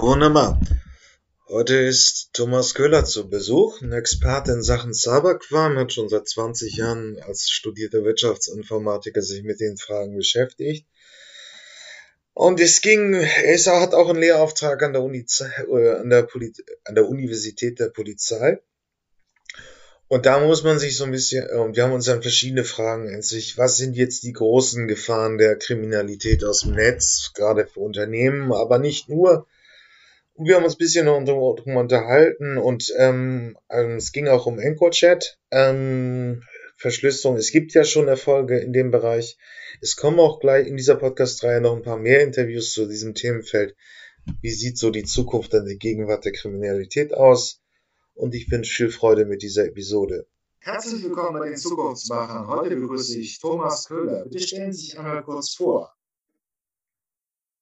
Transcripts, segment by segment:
Wunderbar. Heute ist Thomas Köhler zu Besuch, ein Experte in Sachen Cybercrime, hat schon seit 20 Jahren als studierter Wirtschaftsinformatiker sich mit den Fragen beschäftigt. Und es ging, er hat auch einen Lehrauftrag an der, Uni, äh, an der, Poli, an der Universität der Polizei. Und da muss man sich so ein bisschen, und wir haben uns dann verschiedene Fragen an sich, was sind jetzt die großen Gefahren der Kriminalität aus dem Netz, gerade für Unternehmen, aber nicht nur. Und wir haben uns ein bisschen darum unterhalten und ähm, ähm, es ging auch um EncroChat, ähm, Verschlüsselung. Es gibt ja schon Erfolge in dem Bereich. Es kommen auch gleich in dieser Podcast-Reihe noch ein paar mehr Interviews zu diesem Themenfeld. Wie sieht so die Zukunft an der Gegenwart der Kriminalität aus? Und ich wünsche viel Freude mit dieser Episode. Herzlich willkommen bei den Zukunftsmachern. Heute begrüße ich Thomas Köhler. Bitte stellen Sie sich einmal kurz vor.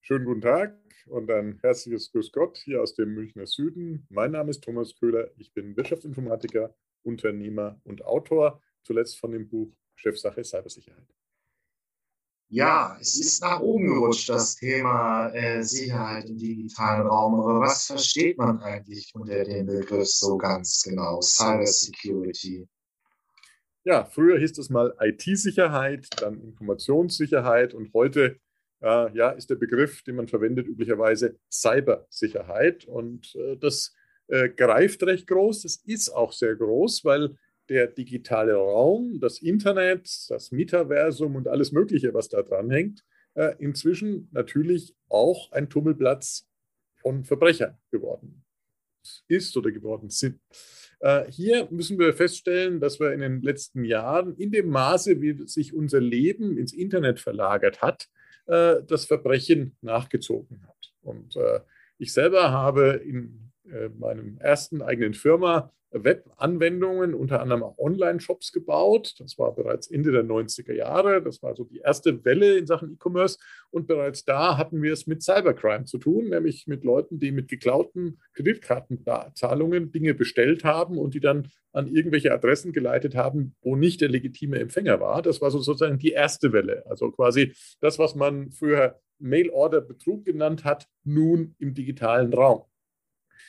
Schönen guten Tag und ein herzliches Grüß Gott hier aus dem Münchner Süden. Mein Name ist Thomas Köhler. Ich bin Wirtschaftsinformatiker, Unternehmer und Autor, zuletzt von dem Buch Chefsache Cybersicherheit. Ja, es ist nach oben gerutscht, das Thema äh, Sicherheit im digitalen Raum. Aber was versteht man eigentlich unter dem Begriff so ganz genau? Cyber Security. Ja, früher hieß es mal IT-Sicherheit, dann Informationssicherheit und heute äh, ja, ist der Begriff, den man verwendet, üblicherweise Cybersicherheit. Und äh, das äh, greift recht groß. Das ist auch sehr groß, weil der digitale Raum, das Internet, das Metaversum und alles Mögliche, was da dran hängt, äh, inzwischen natürlich auch ein Tummelplatz von Verbrechern geworden ist oder geworden sind. Äh, hier müssen wir feststellen, dass wir in den letzten Jahren in dem Maße, wie sich unser Leben ins Internet verlagert hat, äh, das Verbrechen nachgezogen hat. Und ich selber habe in meinem ersten eigenen Firma Web-Anwendungen, unter anderem auch Online-Shops gebaut. Das war bereits Ende der 90er Jahre. Das war so die erste Welle in Sachen E-Commerce. Und bereits da hatten wir es mit Cybercrime zu tun, nämlich mit Leuten, die mit geklauten Kreditkartenzahlungen Dinge bestellt haben und die dann an irgendwelche Adressen geleitet haben, wo nicht der legitime Empfänger war. Das war sozusagen die erste Welle. Also quasi das, was man früher Mail-Order-Betrug genannt hat, nun im digitalen Raum.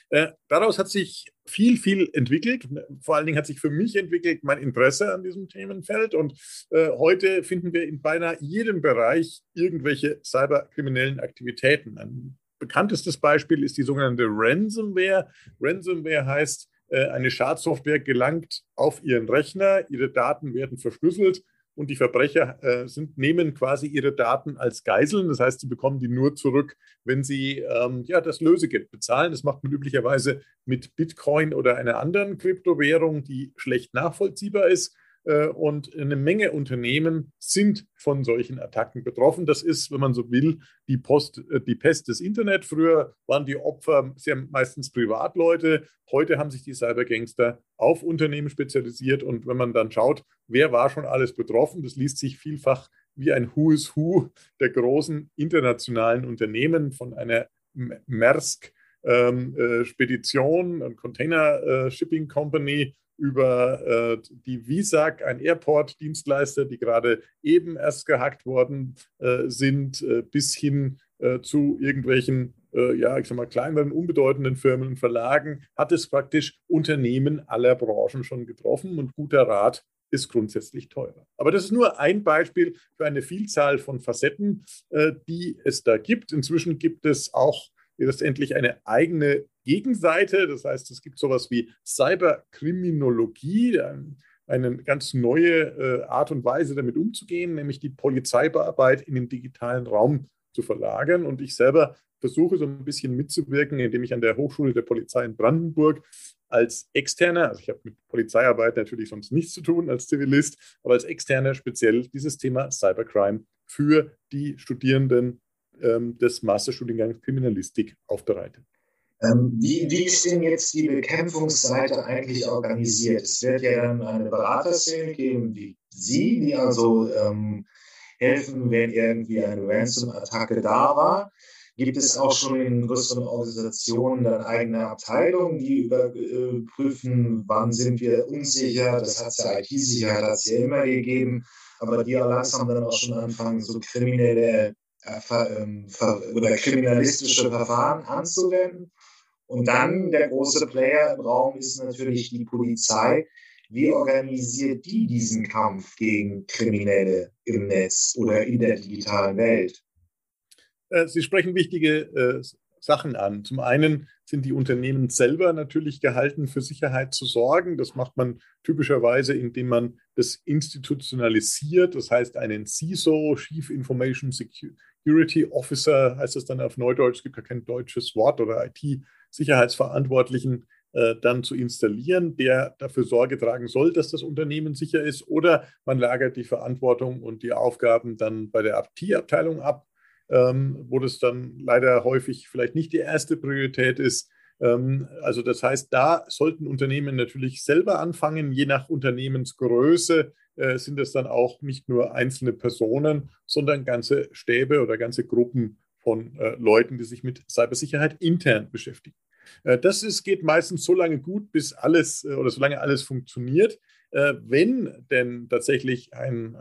Äh, daraus hat sich viel, viel entwickelt. Vor allen Dingen hat sich für mich entwickelt mein Interesse an diesem Themenfeld. Und äh, heute finden wir in beinahe jedem Bereich irgendwelche cyberkriminellen Aktivitäten. Ein bekanntestes Beispiel ist die sogenannte Ransomware. Ransomware heißt, äh, eine Schadsoftware gelangt auf Ihren Rechner, Ihre Daten werden verschlüsselt und die Verbrecher äh, sind, nehmen quasi ihre Daten als Geiseln. Das heißt, sie bekommen die nur zurück, wenn sie ähm, ja, das Lösegeld bezahlen. Das macht man üblicherweise mit Bitcoin oder einer anderen Kryptowährung, die schlecht nachvollziehbar ist. Äh, und eine Menge Unternehmen sind von solchen Attacken betroffen. Das ist, wenn man so will, die, Post, äh, die Pest des Internet. Früher waren die Opfer sehr meistens Privatleute. Heute haben sich die Cybergangster auf Unternehmen spezialisiert. Und wenn man dann schaut, wer war schon alles betroffen, das liest sich vielfach wie ein Who is Who der großen internationalen Unternehmen von einer Maersk ähm, äh, Spedition und Container äh, Shipping Company über äh, die Visag, ein Airport-Dienstleister, die gerade eben erst gehackt worden sind, bis hin zu irgendwelchen, ja, ich sag mal, kleineren, unbedeutenden Firmen und Verlagen, hat es praktisch Unternehmen aller Branchen schon getroffen und guter Rat ist grundsätzlich teurer. Aber das ist nur ein Beispiel für eine Vielzahl von Facetten, die es da gibt. Inzwischen gibt es auch letztendlich eine eigene Gegenseite. Das heißt, es gibt sowas wie Cyberkriminologie, eine ganz neue äh, Art und Weise, damit umzugehen, nämlich die Polizeibearbeit in den digitalen Raum zu verlagern. Und ich selber versuche so ein bisschen mitzuwirken, indem ich an der Hochschule der Polizei in Brandenburg als Externer, also ich habe mit Polizeiarbeit natürlich sonst nichts zu tun als Zivilist, aber als Externer speziell dieses Thema Cybercrime für die Studierenden ähm, des Masterstudiengangs Kriminalistik aufbereitet. Ähm, wie, wie ist denn jetzt die Bekämpfungsseite eigentlich organisiert? Es wird ja dann eine Beraterszene geben wie Sie, die also ähm, helfen, wenn irgendwie eine Ransom-Attacke da war. Gibt es auch schon in größeren Organisationen dann eigene Abteilungen, die überprüfen, wann sind wir unsicher? Das hat es ja IT-Sicherheit hat es ja immer gegeben, aber die ja langsam dann auch schon anfangen, so kriminelle oder kriminalistische Verfahren anzuwenden. Und dann der große Player im Raum ist natürlich die Polizei. Wie organisiert die diesen Kampf gegen Kriminelle im Netz oder in der digitalen Welt? Äh, Sie sprechen wichtige äh, Sachen an. Zum einen sind die Unternehmen selber natürlich gehalten, für Sicherheit zu sorgen. Das macht man typischerweise, indem man das institutionalisiert. Das heißt, einen CISO, Chief Information Security Officer, heißt das dann auf Neudeutsch, gibt ja kein deutsches Wort oder IT-Sicherheitsverantwortlichen, äh, dann zu installieren, der dafür Sorge tragen soll, dass das Unternehmen sicher ist. Oder man lagert die Verantwortung und die Aufgaben dann bei der IT-Abteilung ab ähm, wo das dann leider häufig vielleicht nicht die erste Priorität ist. Ähm, also das heißt, da sollten Unternehmen natürlich selber anfangen. Je nach Unternehmensgröße äh, sind es dann auch nicht nur einzelne Personen, sondern ganze Stäbe oder ganze Gruppen von äh, Leuten, die sich mit Cybersicherheit intern beschäftigen. Äh, das ist, geht meistens so lange gut, bis alles äh, oder solange alles funktioniert. Äh, wenn denn tatsächlich ein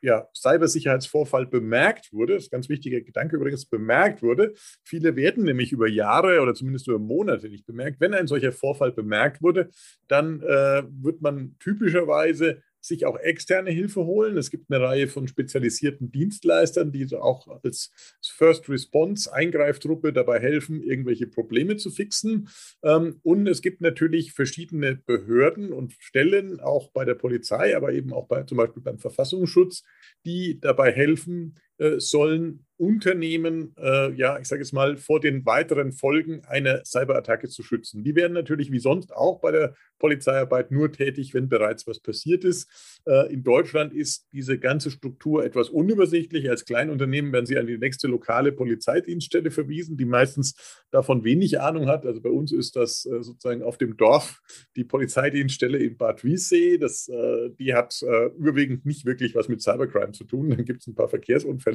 ja, Cybersicherheitsvorfall bemerkt wurde, das ist ein ganz wichtiger Gedanke übrigens, bemerkt wurde. Viele werden nämlich über Jahre oder zumindest über Monate nicht bemerkt. Wenn ein solcher Vorfall bemerkt wurde, dann äh, wird man typischerweise sich auch externe Hilfe holen. Es gibt eine Reihe von spezialisierten Dienstleistern, die auch als First Response Eingreiftruppe dabei helfen, irgendwelche Probleme zu fixen. Ähm, und es gibt natürlich verschiedene Behörden und Stellen, auch bei der Polizei, aber eben auch bei, zum Beispiel beim Verfassungsschutz, die dabei helfen sollen, Unternehmen, äh, ja, ich sage es mal, vor den weiteren Folgen einer Cyberattacke zu schützen. Die werden natürlich wie sonst auch bei der Polizeiarbeit nur tätig, wenn bereits was passiert ist. Äh, in Deutschland ist diese ganze Struktur etwas unübersichtlich. Als Kleinunternehmen werden sie an die nächste lokale Polizeidienststelle verwiesen, die meistens davon wenig Ahnung hat. Also bei uns ist das äh, sozusagen auf dem Dorf die Polizeidienststelle in Bad Wiessee. Das, äh, die hat äh, überwiegend nicht wirklich was mit Cybercrime zu tun. Dann gibt es ein paar Verkehrsunfälle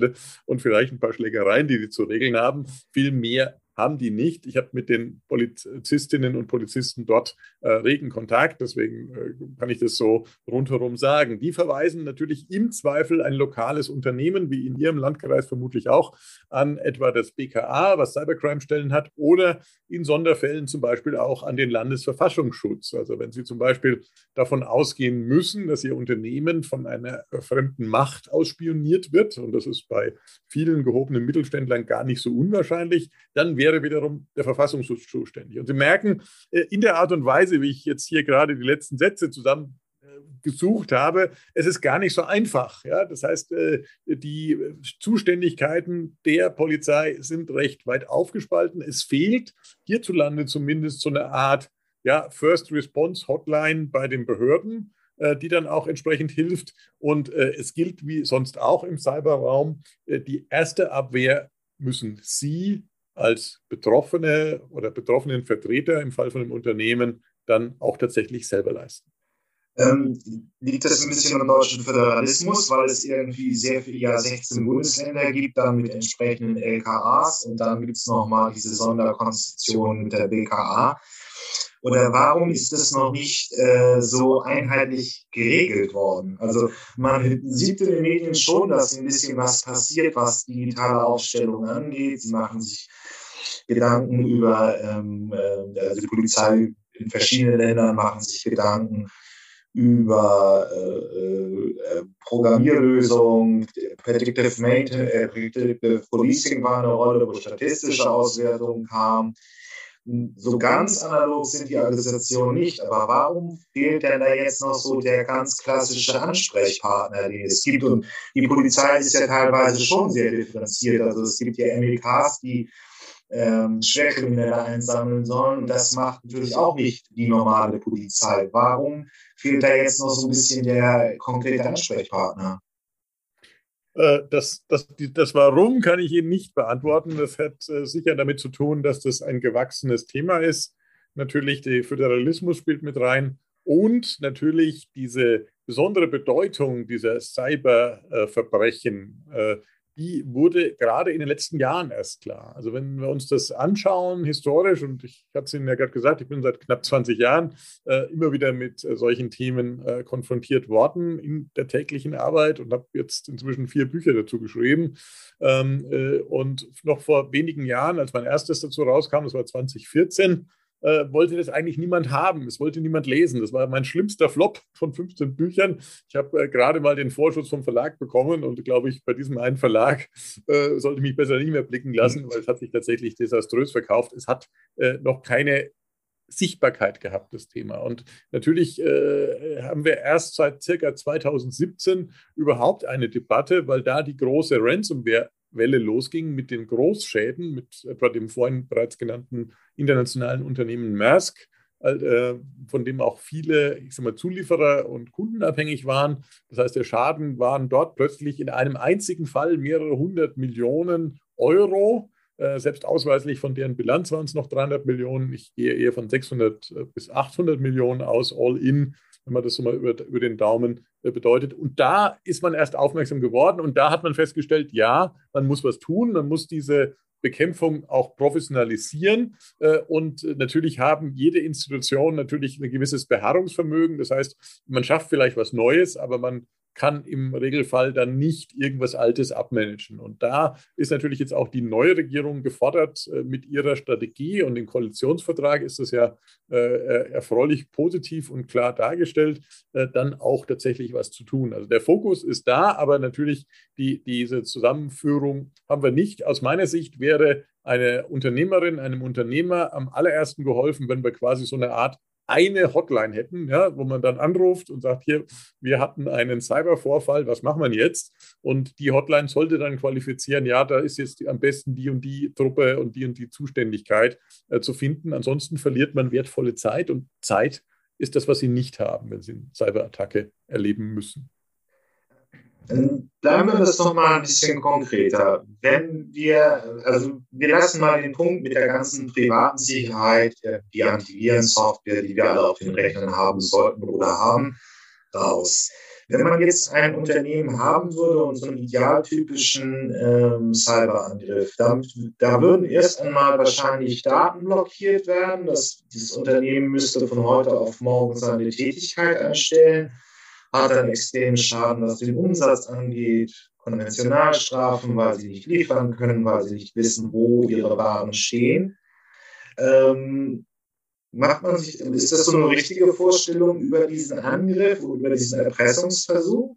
und vielleicht ein paar Schlägereien, die die zu regeln haben. Viel mehr haben die nicht. Ich habe mit den Polizistinnen und Polizisten dort äh, regen Kontakt, deswegen äh, kann ich das so rundherum sagen. Die verweisen natürlich im Zweifel ein lokales Unternehmen, wie in Ihrem Landkreis vermutlich auch, an etwa das BKA, was Cybercrime-Stellen hat, oder in Sonderfällen zum Beispiel auch an den Landesverfassungsschutz. Also wenn Sie zum Beispiel davon ausgehen müssen, dass Ihr Unternehmen von einer fremden Macht ausspioniert wird, und das ist bei vielen gehobenen Mittelständlern gar nicht so unwahrscheinlich, dann wäre wiederum der Verfassungsschutz zuständig. Und Sie merken, äh, in der Art und Weise, wie ich jetzt hier gerade die letzten Sätze zusammen äh, gesucht habe, es ist gar nicht so einfach. Ja? Das heißt, äh, die Zuständigkeiten der Polizei sind recht weit aufgespalten. Es fehlt hierzulande zumindest so eine Art ja, First Response Hotline bei den Behörden, die dann auch entsprechend hilft. Und es gilt wie sonst auch im Cyberraum, die erste Abwehr müssen Sie als Betroffene oder betroffenen Vertreter im Fall von einem Unternehmen dann auch tatsächlich selber leisten. Ähm, liegt das ein bisschen am deutschen Föderalismus, weil es irgendwie sehr viele, ja 16 Bundesländer gibt, dann mit entsprechenden LKAs und dann gibt es nochmal diese Sonderkonstitution mit der BKA. Oder warum ist das noch nicht äh, so einheitlich geregelt worden? Also man sieht in den Medien schon, dass ein bisschen was passiert, was digitale Aufstellung angeht. Sie machen sich Gedanken über, ähm, äh, also die Polizei in verschiedenen Ländern machen sich Gedanken über äh, äh, Programmierlösungen, Predictive, Maintenance, äh, Predictive Policing war eine Rolle, wo statistische Auswertungen kamen. So ganz analog sind die Organisationen nicht, aber warum fehlt denn da jetzt noch so der ganz klassische Ansprechpartner, den es gibt? Und die Polizei ist ja teilweise schon sehr differenziert. Also es gibt ja MLKs, die ähm, Schwerkriminelle einsammeln sollen. Und das macht natürlich auch nicht die normale Polizei. Warum fehlt da jetzt noch so ein bisschen der konkrete Ansprechpartner? Äh, das, das, das Warum kann ich Ihnen nicht beantworten. Das hat äh, sicher damit zu tun, dass das ein gewachsenes Thema ist. Natürlich, der Föderalismus spielt mit rein und natürlich diese besondere Bedeutung dieser Cyberverbrechen, äh, die wurde gerade in den letzten Jahren erst klar. Also wenn wir uns das anschauen, historisch, und ich hatte es Ihnen ja gerade gesagt, ich bin seit knapp 20 Jahren äh, immer wieder mit äh, solchen Themen äh, konfrontiert worden in der täglichen Arbeit und habe jetzt inzwischen vier Bücher dazu geschrieben. Ähm, äh, und noch vor wenigen Jahren, als mein erstes dazu rauskam, das war 2014, äh, wollte das eigentlich niemand haben. Es wollte niemand lesen. Das war mein schlimmster Flop von 15 Büchern. Ich habe äh, gerade mal den Vorschuss vom Verlag bekommen und glaube ich, bei diesem einen Verlag äh, sollte ich mich besser nicht mehr blicken lassen, weil es hat sich tatsächlich desaströs verkauft. Es hat äh, noch keine Sichtbarkeit gehabt, das Thema. Und natürlich äh, haben wir erst seit circa 2017 überhaupt eine Debatte, weil da die große Ransomware Welle losging mit den Großschäden, mit etwa dem vorhin bereits genannten internationalen Unternehmen Maersk, äh, von dem auch viele ich sag mal, Zulieferer und Kunden abhängig waren. Das heißt, der Schaden waren dort plötzlich in einem einzigen Fall mehrere hundert Millionen Euro. Äh, selbst ausweislich von deren Bilanz waren es noch 300 Millionen. Ich gehe eher von 600 äh, bis 800 Millionen aus, all in wenn man das so mal über, über den Daumen äh, bedeutet. Und da ist man erst aufmerksam geworden und da hat man festgestellt, ja, man muss was tun, man muss diese Bekämpfung auch professionalisieren. Äh, und natürlich haben jede Institution natürlich ein gewisses Beharrungsvermögen. Das heißt, man schafft vielleicht was Neues, aber man kann im Regelfall dann nicht irgendwas Altes abmanagen. Und da ist natürlich jetzt auch die neue Regierung gefordert äh, mit ihrer Strategie und im Koalitionsvertrag ist das ja äh, äh, erfreulich positiv und klar dargestellt, äh, dann auch tatsächlich was zu tun. Also der Fokus ist da, aber natürlich die, diese Zusammenführung haben wir nicht. Aus meiner Sicht wäre eine Unternehmerin, einem Unternehmer am allerersten geholfen, wenn wir quasi so eine Art eine Hotline hätten, ja, wo man dann anruft und sagt, hier, wir hatten einen Cybervorfall, was machen wir jetzt? Und die Hotline sollte dann qualifizieren, ja, da ist jetzt am besten die und die Truppe und die und die Zuständigkeit äh, zu finden. Ansonsten verliert man wertvolle Zeit und Zeit ist das, was sie nicht haben, wenn sie eine Cyberattacke erleben müssen. Bleiben wir das noch mal ein bisschen konkreter. Wenn wir, also wir lassen mal den Punkt mit der ganzen privaten Sicherheit, die Antivirensoftware, die wir alle auf den Rechnern haben sollten oder haben, raus. Wenn man jetzt ein Unternehmen haben würde und so einen idealtypischen ähm, Cyberangriff, dann, da würden erst einmal wahrscheinlich Daten blockiert werden. Das, dieses Unternehmen müsste von heute auf morgen seine Tätigkeit einstellen hat einen extremen Schaden, was den Umsatz angeht, Konventionalstrafen, weil sie nicht liefern können, weil sie nicht wissen, wo ihre Waren stehen. Ähm, macht man sich, ist das so eine richtige Vorstellung über diesen Angriff, über diesen Erpressungsversuch?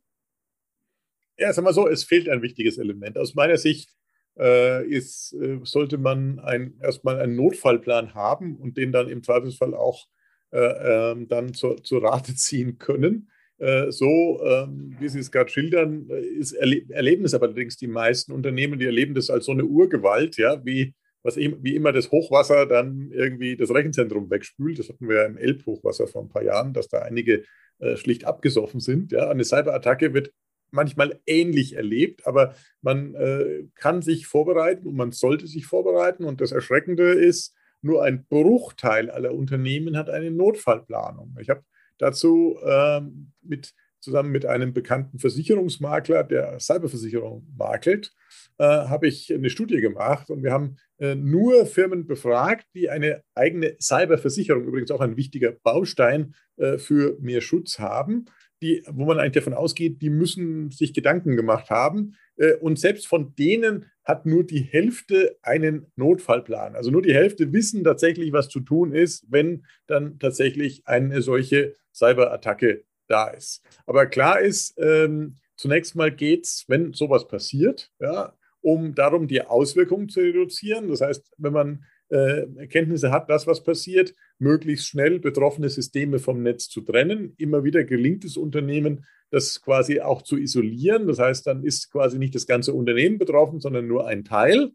Ja, sagen wir so, es fehlt ein wichtiges Element. Aus meiner Sicht äh, ist, äh, sollte man ein, erstmal einen Notfallplan haben und den dann im Zweifelsfall auch äh, ähm, dann zur, zur Rate ziehen können. Äh, so, ähm, wie Sie es gerade schildern, äh, ist, erleben es allerdings die meisten Unternehmen, die erleben das als so eine Urgewalt, ja, wie, was, wie immer das Hochwasser dann irgendwie das Rechenzentrum wegspült. Das hatten wir ja im Elbhochwasser vor ein paar Jahren, dass da einige äh, schlicht abgesoffen sind. Ja. Eine Cyberattacke wird manchmal ähnlich erlebt, aber man äh, kann sich vorbereiten und man sollte sich vorbereiten. Und das Erschreckende ist, nur ein Bruchteil aller Unternehmen hat eine Notfallplanung. Ich habe dazu ähm, mit, zusammen mit einem bekannten Versicherungsmakler, der Cyberversicherung makelt, äh, habe ich eine Studie gemacht und wir haben äh, nur Firmen befragt, die eine eigene Cyberversicherung, übrigens auch ein wichtiger Baustein äh, für mehr Schutz haben, die, wo man eigentlich davon ausgeht, die müssen sich Gedanken gemacht haben. Äh, und selbst von denen hat nur die Hälfte einen Notfallplan. Also nur die Hälfte wissen tatsächlich, was zu tun ist, wenn dann tatsächlich eine solche Cyberattacke da ist. Aber klar ist, ähm, zunächst mal geht es, wenn sowas passiert, ja, um darum, die Auswirkungen zu reduzieren. Das heißt, wenn man äh, Erkenntnisse hat, das, was passiert, möglichst schnell betroffene Systeme vom Netz zu trennen. Immer wieder gelingt es Unternehmen, das quasi auch zu isolieren. Das heißt, dann ist quasi nicht das ganze Unternehmen betroffen, sondern nur ein Teil.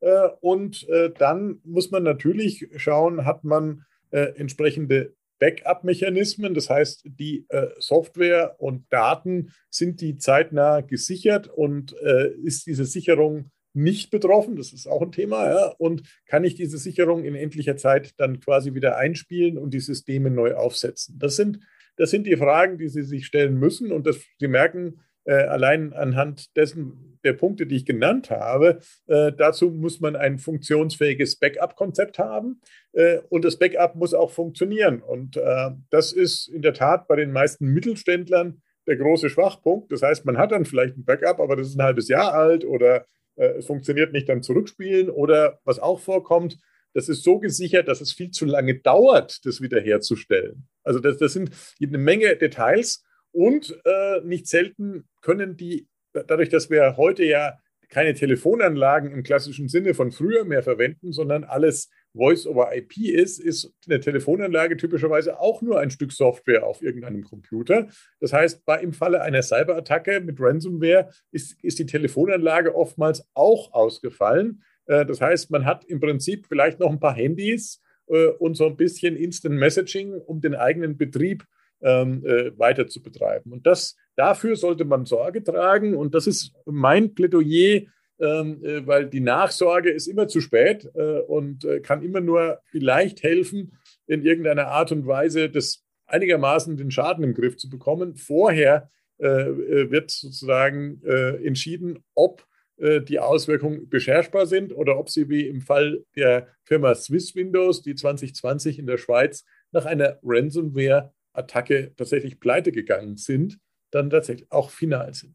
Äh, und äh, dann muss man natürlich schauen, hat man äh, entsprechende Backup-Mechanismen. Das heißt, die äh, Software und Daten sind die zeitnah gesichert und äh, ist diese Sicherung nicht betroffen, das ist auch ein Thema, ja, und kann ich diese Sicherung in endlicher Zeit dann quasi wieder einspielen und die Systeme neu aufsetzen? Das sind, das sind die Fragen, die Sie sich stellen müssen und das, Sie merken, äh, allein anhand dessen der Punkte, die ich genannt habe, äh, dazu muss man ein funktionsfähiges Backup-Konzept haben äh, und das Backup muss auch funktionieren. Und äh, das ist in der Tat bei den meisten Mittelständlern der große Schwachpunkt. Das heißt, man hat dann vielleicht ein Backup, aber das ist ein halbes Jahr alt oder äh, es funktioniert nicht dann zurückspielen oder was auch vorkommt, das ist so gesichert, dass es viel zu lange dauert, das wiederherzustellen. Also das, das sind eine Menge Details und äh, nicht selten können die, dadurch, dass wir heute ja keine Telefonanlagen im klassischen Sinne von früher mehr verwenden, sondern alles Voice over IP ist, ist eine Telefonanlage typischerweise auch nur ein Stück Software auf irgendeinem Computer. Das heißt, bei, im Falle einer Cyberattacke mit Ransomware ist, ist die Telefonanlage oftmals auch ausgefallen. Äh, das heißt, man hat im Prinzip vielleicht noch ein paar Handys äh, und so ein bisschen Instant Messaging, um den eigenen Betrieb ähm, äh, weiter zu betreiben. Und das, dafür sollte man Sorge tragen. Und das ist mein Plädoyer, ähm, äh, weil die Nachsorge ist immer zu spät äh, und äh, kann immer nur vielleicht helfen, in irgendeiner Art und Weise das einigermaßen den Schaden im Griff zu bekommen. Vorher wird sozusagen entschieden, ob die Auswirkungen beherrschbar sind oder ob sie wie im Fall der Firma Swiss Windows, die 2020 in der Schweiz nach einer Ransomware Attacke tatsächlich pleite gegangen sind, dann tatsächlich auch final sind.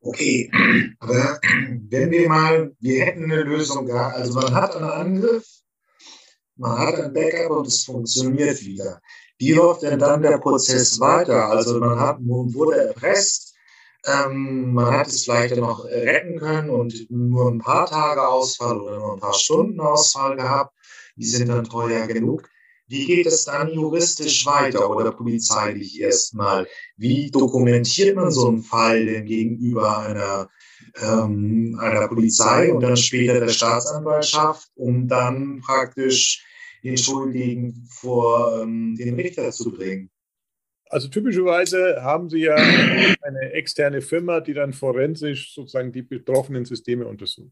Okay, aber wenn wir mal, wir hätten eine Lösung gehabt, also man hat einen Angriff, man hat ein Backup und es funktioniert wieder. Wie läuft denn dann der Prozess weiter? Also man, hat, man wurde erpresst, ähm, man hat es vielleicht noch retten können und nur ein paar Tage Ausfall oder nur ein paar Stunden Ausfall gehabt. Die sind dann teuer genug. Wie geht es dann juristisch weiter oder polizeilich erstmal? Wie dokumentiert man so einen Fall denn gegenüber einer, ähm, einer Polizei und dann später der Staatsanwaltschaft, um dann praktisch den Schuldigen vor ähm, den Richter zu bringen? Also typischerweise haben Sie ja eine externe Firma, die dann forensisch sozusagen die betroffenen Systeme untersucht.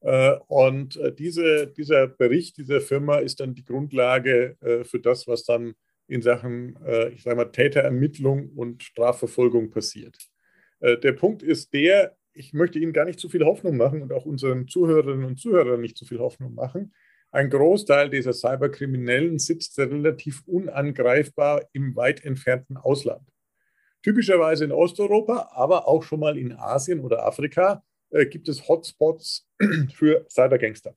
Äh, und äh, diese, dieser Bericht dieser Firma ist dann die Grundlage äh, für das, was dann in Sachen, ich sage mal, Täterermittlung und Strafverfolgung passiert. Der Punkt ist der, ich möchte Ihnen gar nicht zu viel Hoffnung machen und auch unseren Zuhörerinnen und Zuhörern nicht zu viel Hoffnung machen. Ein Großteil dieser Cyberkriminellen sitzt relativ unangreifbar im weit entfernten Ausland. Typischerweise in Osteuropa, aber auch schon mal in Asien oder Afrika äh, gibt es Hotspots für Cybergangster.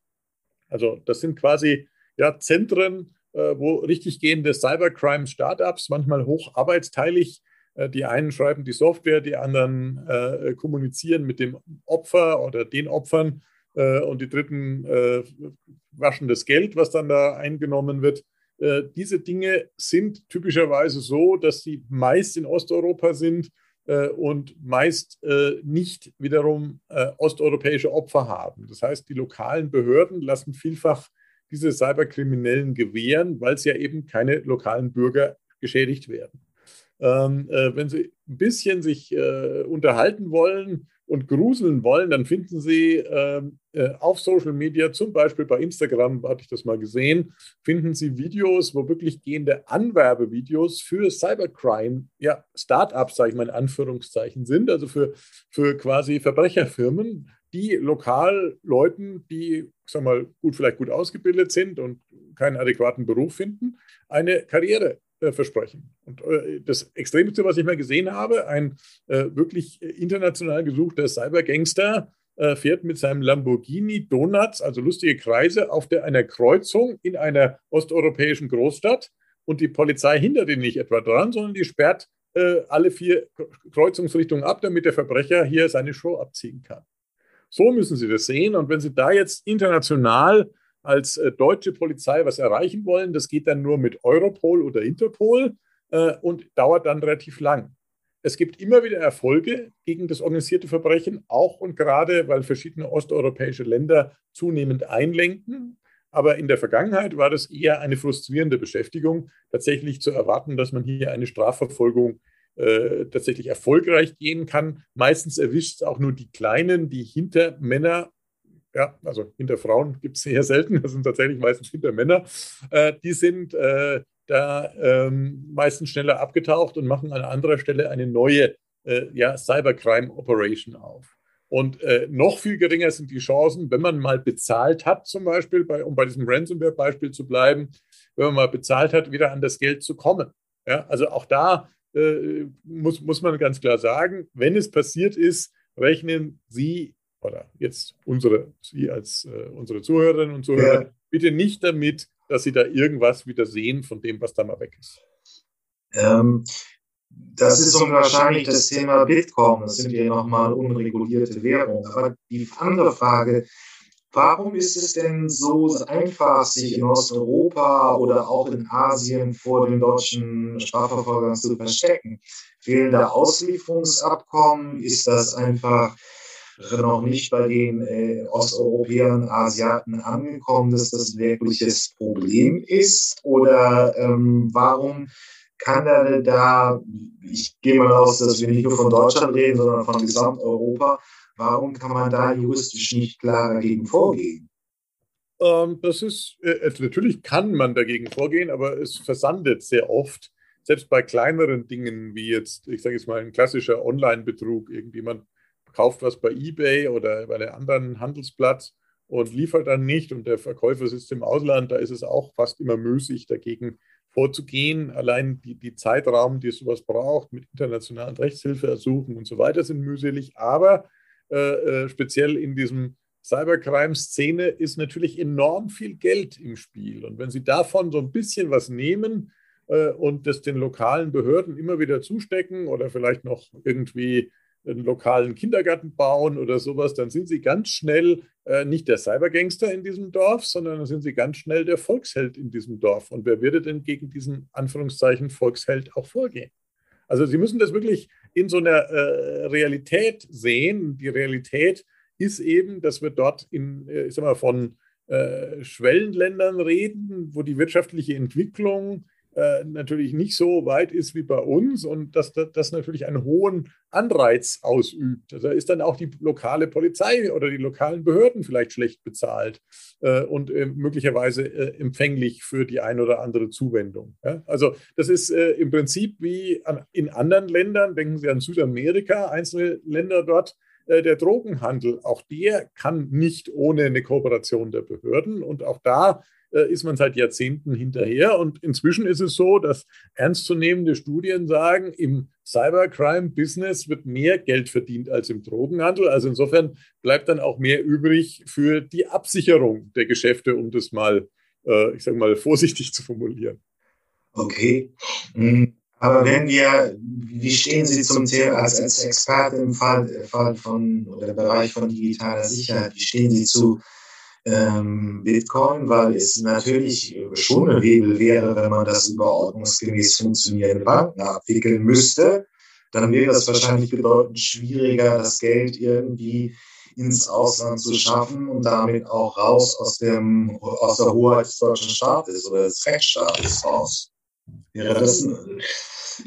Also das sind quasi ja, Zentren, äh, wo richtig gehende Cybercrime-Startups, manchmal hoch arbeitsteilig, äh, die einen schreiben die Software, die anderen äh, kommunizieren mit dem Opfer oder den Opfern äh, und die dritten äh, waschen das Geld, was dann da eingenommen wird. diese Dinge sind typischerweise so, dass sie meist in Osteuropa sind äh, und meist äh, nicht wiederum äh, osteuropäische Opfer haben. Das heißt, die lokalen Behörden lassen vielfach diese Cyberkriminellen gewähren, weil es ja eben keine lokalen Bürger geschädigt werden. Ähm, äh, wenn Sie ein bisschen sich äh, unterhalten wollen und gruseln wollen, dann finden Sie ähm, äh, auf Social Media, zum Beispiel bei Instagram, hatte ich das mal gesehen, finden Sie Videos, wo wirklich gehende Anwerbevideos für Cybercrime, ja, Startups, sage ich mal in Anführungszeichen, sind, also für, für quasi Verbrecherfirmen, die lokal Leuten, die, sag mal, gut, vielleicht gut ausgebildet sind und keinen adäquaten Beruf finden, eine Karriere versprechen. Und äh, das Extremste, was ich mal gesehen habe, ein äh, wirklich international gesuchter Cybergangster äh, fährt mit seinem Lamborghini Donuts, also lustige Kreise, auf der, einer Kreuzung in einer osteuropäischen Großstadt und die Polizei hindert ihn nicht etwa dran, sondern die sperrt äh, alle vier Kreuzungsrichtungen ab, damit der Verbrecher hier seine Show abziehen kann. So müssen Sie das sehen. Und wenn Sie da jetzt international als äh, deutsche Polizei was erreichen wollen. Das geht dann nur mit Europol oder Interpol äh, und dauert dann relativ lang. Es gibt immer wieder Erfolge gegen das organisierte Verbrechen, auch und gerade, weil verschiedene osteuropäische Länder zunehmend einlenken. Aber in der Vergangenheit war das eher eine frustrierende Beschäftigung, tatsächlich zu erwarten, dass man hier eine Strafverfolgung äh, tatsächlich erfolgreich gehen kann. Meistens erwischt es auch nur die Kleinen, die hinter Männer ja, also hinter Frauen gibt es sehr selten, das sind tatsächlich meistens hinter Männer, äh, die sind äh, da ähm, meistens schneller abgetaucht und machen an anderer Stelle eine neue äh, ja, Cybercrime Operation auf. Und äh, noch viel geringer sind die Chancen, wenn man mal bezahlt hat, zum Beispiel, bei, um bei diesem Ransomware-Beispiel zu bleiben, wenn man mal bezahlt hat, wieder an das Geld zu kommen. Ja, also auch da äh, muss, muss man ganz klar sagen, wenn es passiert ist, rechnen Sie oder jetzt unsere, Sie als äh, unsere Zuhörerinnen und Zuhörer, ja. bitte nicht damit, dass Sie da irgendwas wieder sehen von dem, was da mal weg ist. Ähm, das ist unwahrscheinlich das Thema Bitcoin. Das sind ja nochmal unregulierte Währungen. Aber die andere Frage, warum ist es denn so einfach, sich in Osteuropa oder auch in Asien vor den deutschen Strafverfolgern zu verstecken? Fehlende Auslieferungsabkommen? Ist das einfach noch nicht bei den äh, Osteuropäern, Asiaten angekommen, dass das ein wirkliches Problem ist? Oder ähm, warum kann er da, ich gehe mal aus, dass wir nicht nur von Deutschland reden, sondern von Gesamteuropa, warum kann man da juristisch nicht klar dagegen vorgehen? Ähm, das ist, äh, natürlich kann man dagegen vorgehen, aber es versandet sehr oft, selbst bei kleineren Dingen wie jetzt, ich sage jetzt mal, ein klassischer Online-Betrug. Irgendjemand kauft was bei eBay oder bei einem anderen Handelsplatz und liefert dann nicht und der Verkäufer sitzt im Ausland, da ist es auch fast immer müßig, dagegen vorzugehen. Allein die, die Zeitraum, die sowas braucht, mit internationalen Rechtshilfeersuchen und so weiter, sind mühselig. Aber äh, äh, speziell in diesem Cybercrime-Szene ist natürlich enorm viel Geld im Spiel. Und wenn Sie davon so ein bisschen was nehmen äh, und das den lokalen Behörden immer wieder zustecken oder vielleicht noch irgendwie einen lokalen Kindergarten bauen oder sowas, dann sind sie ganz schnell äh, nicht der Cybergangster in diesem Dorf, sondern dann sind sie ganz schnell der Volksheld in diesem Dorf. Und wer würde denn gegen diesen Anführungszeichen Volksheld auch vorgehen? Also Sie müssen das wirklich in so einer äh, Realität sehen. Die Realität ist eben, dass wir dort in, äh, ich sag mal, von äh, Schwellenländern reden, wo die wirtschaftliche Entwicklung äh, natürlich nicht so weit ist wie bei uns und dass das natürlich einen hohen Anreiz ausübt. Da ist dann auch die lokale Polizei oder die lokalen Behörden vielleicht schlecht bezahlt äh, und äh, möglicherweise äh, empfänglich für die ein oder andere Zuwendung. Ja? Also das ist äh, im Prinzip wie an, in anderen Ländern, denken Sie an Südamerika, einzelne Länder dort, der Drogenhandel, auch der kann nicht ohne eine Kooperation der Behörden. Und auch da ist man seit Jahrzehnten hinterher. Und inzwischen ist es so, dass ernstzunehmende Studien sagen, im Cybercrime-Business wird mehr Geld verdient als im Drogenhandel. Also insofern bleibt dann auch mehr übrig für die Absicherung der Geschäfte, um das mal, äh, ich sage mal, vorsichtig zu formulieren. Okay. Hm, aber wenn wir, wie stehen Sie zum Thema als, als Experte im Fall, Fall von oder Bereich von digitaler Sicherheit, wie stehen Sie zu ähm, Bitcoin, weil es natürlich schon ein Hebel wäre, wenn man das über ordnungsgemäß funktionierende Banken abwickeln müsste. Dann wäre es wahrscheinlich bedeutend schwieriger, das Geld irgendwie ins Ausland zu schaffen und damit auch raus aus, dem, aus der Hoheit des deutschen Staates oder des Rechtsstaates raus. Wäre das ein,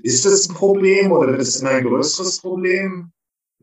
ist das ein Problem oder wird es ein größeres Problem?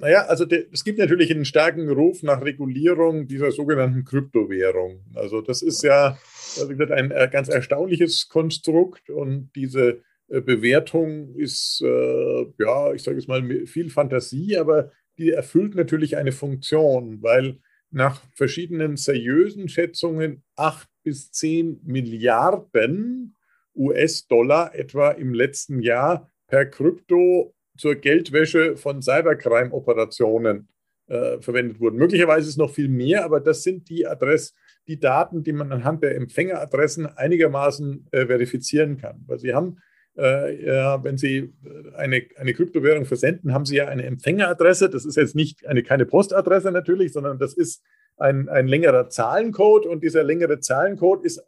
Naja, also de, es gibt natürlich einen starken Ruf nach Regulierung dieser sogenannten Kryptowährung. Also das ist ja wie gesagt, ein äh, ganz erstaunliches Konstrukt und diese äh, Bewertung ist, äh, ja, ich sage es mal, viel Fantasie, aber die erfüllt natürlich eine Funktion, weil nach verschiedenen seriösen Schätzungen acht bis zehn Milliarden US-Dollar etwa im letzten Jahr per Krypto zur Geldwäsche von Cybercrime-Operationen äh, verwendet wurden. Möglicherweise ist noch viel mehr, aber das sind die Adress, die Daten, die man anhand der Empfängeradressen einigermaßen äh, verifizieren kann. Weil Sie haben, äh, ja, wenn Sie äh, eine, eine Kryptowährung versenden, haben Sie ja eine Empfängeradresse. Das ist jetzt nicht eine, keine Postadresse natürlich, sondern das ist ein, ein längerer Zahlencode und dieser längere Zahlencode ist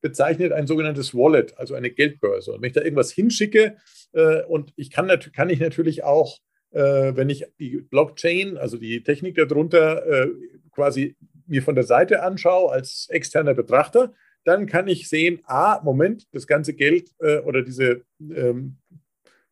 bezeichnet ein sogenanntes Wallet, also eine Geldbörse. Und wenn ich da irgendwas hinschicke äh, und ich kann, kann ich natürlich auch, äh, wenn ich die Blockchain, also die Technik darunter, äh, quasi mir von der Seite anschaue als externer Betrachter, dann kann ich sehen, ah, Moment, das ganze Geld äh, oder diese ähm,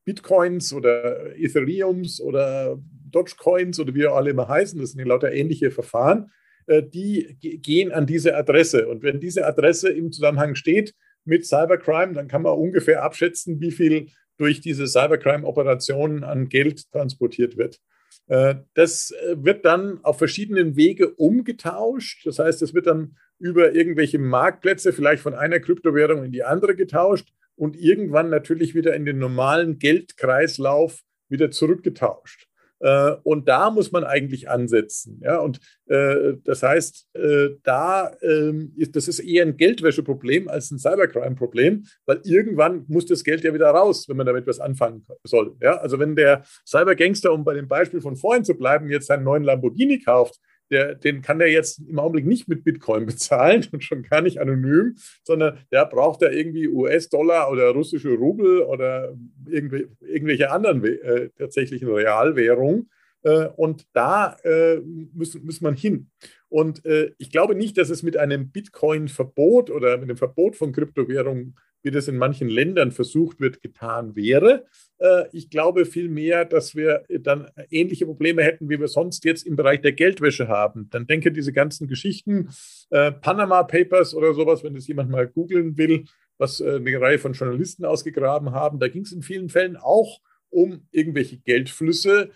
Bitcoins oder Ethereums oder Dogecoins oder wie alle immer heißen, das sind lauter ähnliche Verfahren, die gehen an diese Adresse. Und wenn diese Adresse im Zusammenhang steht mit Cybercrime, dann kann man ungefähr abschätzen, wie viel durch diese Cybercrime-Operationen an Geld transportiert wird. Äh, das äh, wird dann auf verschiedenen Wege umgetauscht. Das heißt, es wird dann über irgendwelche Marktplätze vielleicht von einer Kryptowährung in die andere getauscht und irgendwann natürlich wieder in den normalen Geldkreislauf wieder zurückgetauscht. Äh, und da muss man eigentlich ansetzen. Ja? Und äh, das heißt, äh, da ähm, ist das ist eher ein Geldwäscheproblem als ein Cybercrime-Problem, weil irgendwann muss das Geld ja wieder raus, wenn man damit was anfangen soll. Ja? Also wenn der Cybergangster, um bei dem Beispiel von vorhin zu bleiben, jetzt seinen neuen Lamborghini kauft, der, den kann der jetzt im Augenblick nicht mit Bitcoin bezahlen und schon gar nicht anonym, sondern der braucht da irgendwie US-Dollar oder russische Rubel oder irgendwelche, anderen äh, tatsächlichen Realwährungen. Äh, und da äh, muss, muss man hin. Und äh, ich glaube nicht, dass es mit einem Bitcoin-Verbot oder mit dem Verbot von Kryptowährungen wie das in manchen Ländern versucht wird, getan wäre. Äh, ich glaube vielmehr, dass wir dann ähnliche Probleme hätten, wie wir sonst jetzt im Bereich der Geldwäsche haben. Dann denke diese ganzen Geschichten, äh, Panama Papers oder sowas, wenn das jemand mal googeln will, was äh, eine Reihe von Journalisten ausgegraben haben. Da ging es in vielen Fällen auch um irgendwelche Geldflüsse,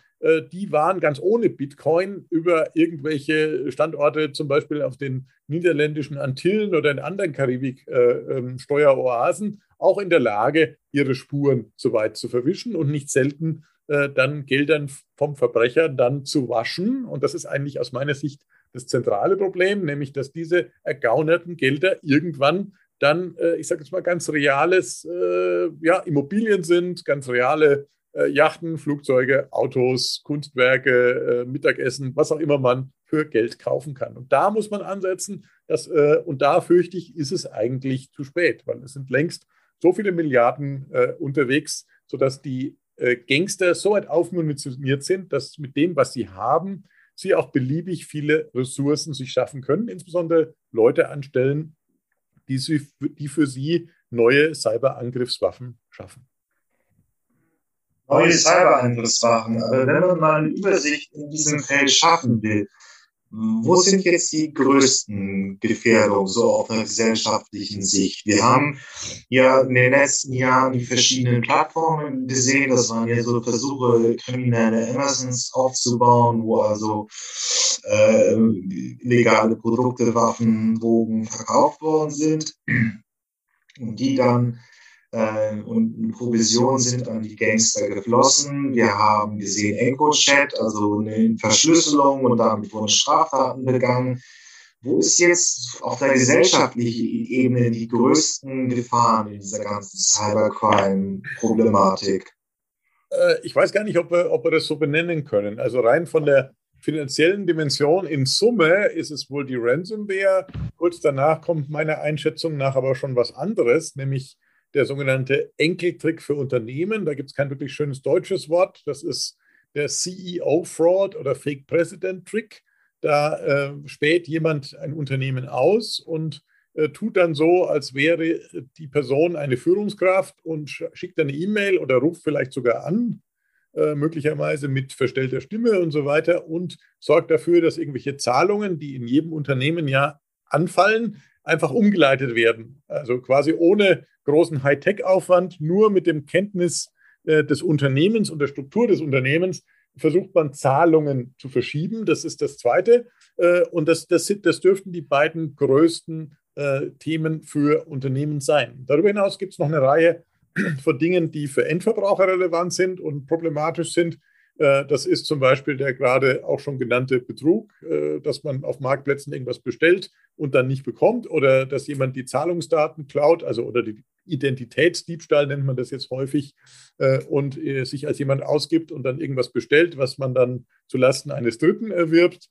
die waren ganz ohne Bitcoin über irgendwelche Standorte, zum Beispiel auf den niederländischen Antillen oder in anderen Karibik-Steueroasen, äh, ähm, auch in der Lage, ihre Spuren so weit zu verwischen und nicht selten äh, dann Geldern vom Verbrecher dann zu waschen. Und das ist eigentlich aus meiner Sicht das zentrale Problem, nämlich dass diese ergaunerten Gelder irgendwann dann, ich sage jetzt mal, ganz reales ja, Immobilien sind, ganz reale äh, Yachten, Flugzeuge, Autos, Kunstwerke, äh, Mittagessen, was auch immer man für Geld kaufen kann. Und da muss man ansetzen. Dass, äh, und da fürchte ich, ist es eigentlich zu spät, weil es sind längst so viele Milliarden äh, unterwegs, sodass die äh, Gangster so weit aufmunitioniert sind, dass mit dem, was sie haben, sie auch beliebig viele Ressourcen sich schaffen können, insbesondere Leute anstellen, die, sie, die für sie neue Cyberangriffswaffen schaffen neue Cyberangriffswaffen. Aber wenn man mal eine Übersicht in diesem Feld schaffen will, wo sind jetzt die größten Gefährdungen so auf einer gesellschaftlichen Sicht? Wir haben ja in den letzten Jahren die verschiedenen Plattformen gesehen. Das waren ja so Versuche, kriminelle Amazons aufzubauen, wo also äh, legale Produkte, Waffen, Drogen verkauft worden sind und die dann äh, und Provisionen sind an die Gangster geflossen. Wir haben gesehen EncroChat, also eine Verschlüsselung und damit wurden Straftaten begangen. Wo ist jetzt auf der gesellschaftlichen Ebene die größten Gefahren in dieser ganzen Cybercrime-Problematik? Äh, ich weiß gar nicht, ob wir, ob wir das so benennen können. Also rein von der finanziellen Dimension in Summe ist es wohl die Ransomware. Kurz danach kommt meiner Einschätzung nach aber schon was anderes, nämlich der sogenannte Enkeltrick für Unternehmen. Da gibt es kein wirklich schönes deutsches Wort. Das ist der CEO-Fraud oder Fake President-Trick. Da äh, späht jemand ein Unternehmen aus und äh, tut dann so, als wäre die Person eine Führungskraft und schickt eine E-Mail oder ruft vielleicht sogar an, äh, möglicherweise mit verstellter Stimme und so weiter und sorgt dafür, dass irgendwelche Zahlungen, die in jedem Unternehmen ja anfallen, einfach umgeleitet werden. Also quasi ohne großen Hightech-Aufwand, nur mit dem Kenntnis äh, des Unternehmens und der Struktur des Unternehmens versucht man Zahlungen zu verschieben. Das ist das Zweite. Äh, und das, das, das dürften die beiden größten äh, Themen für Unternehmen sein. Darüber hinaus gibt es noch eine Reihe von Dingen, die für Endverbraucher relevant sind und problematisch sind. Äh, das ist zum Beispiel der gerade auch schon genannte Betrug, äh, dass man auf Marktplätzen irgendwas bestellt und dann nicht bekommt oder dass jemand die Zahlungsdaten klaut, also oder die Identitätsdiebstahl nennt man das jetzt häufig äh, und sich als jemand ausgibt und dann irgendwas bestellt, was man dann zulasten eines Dritten erwirbt.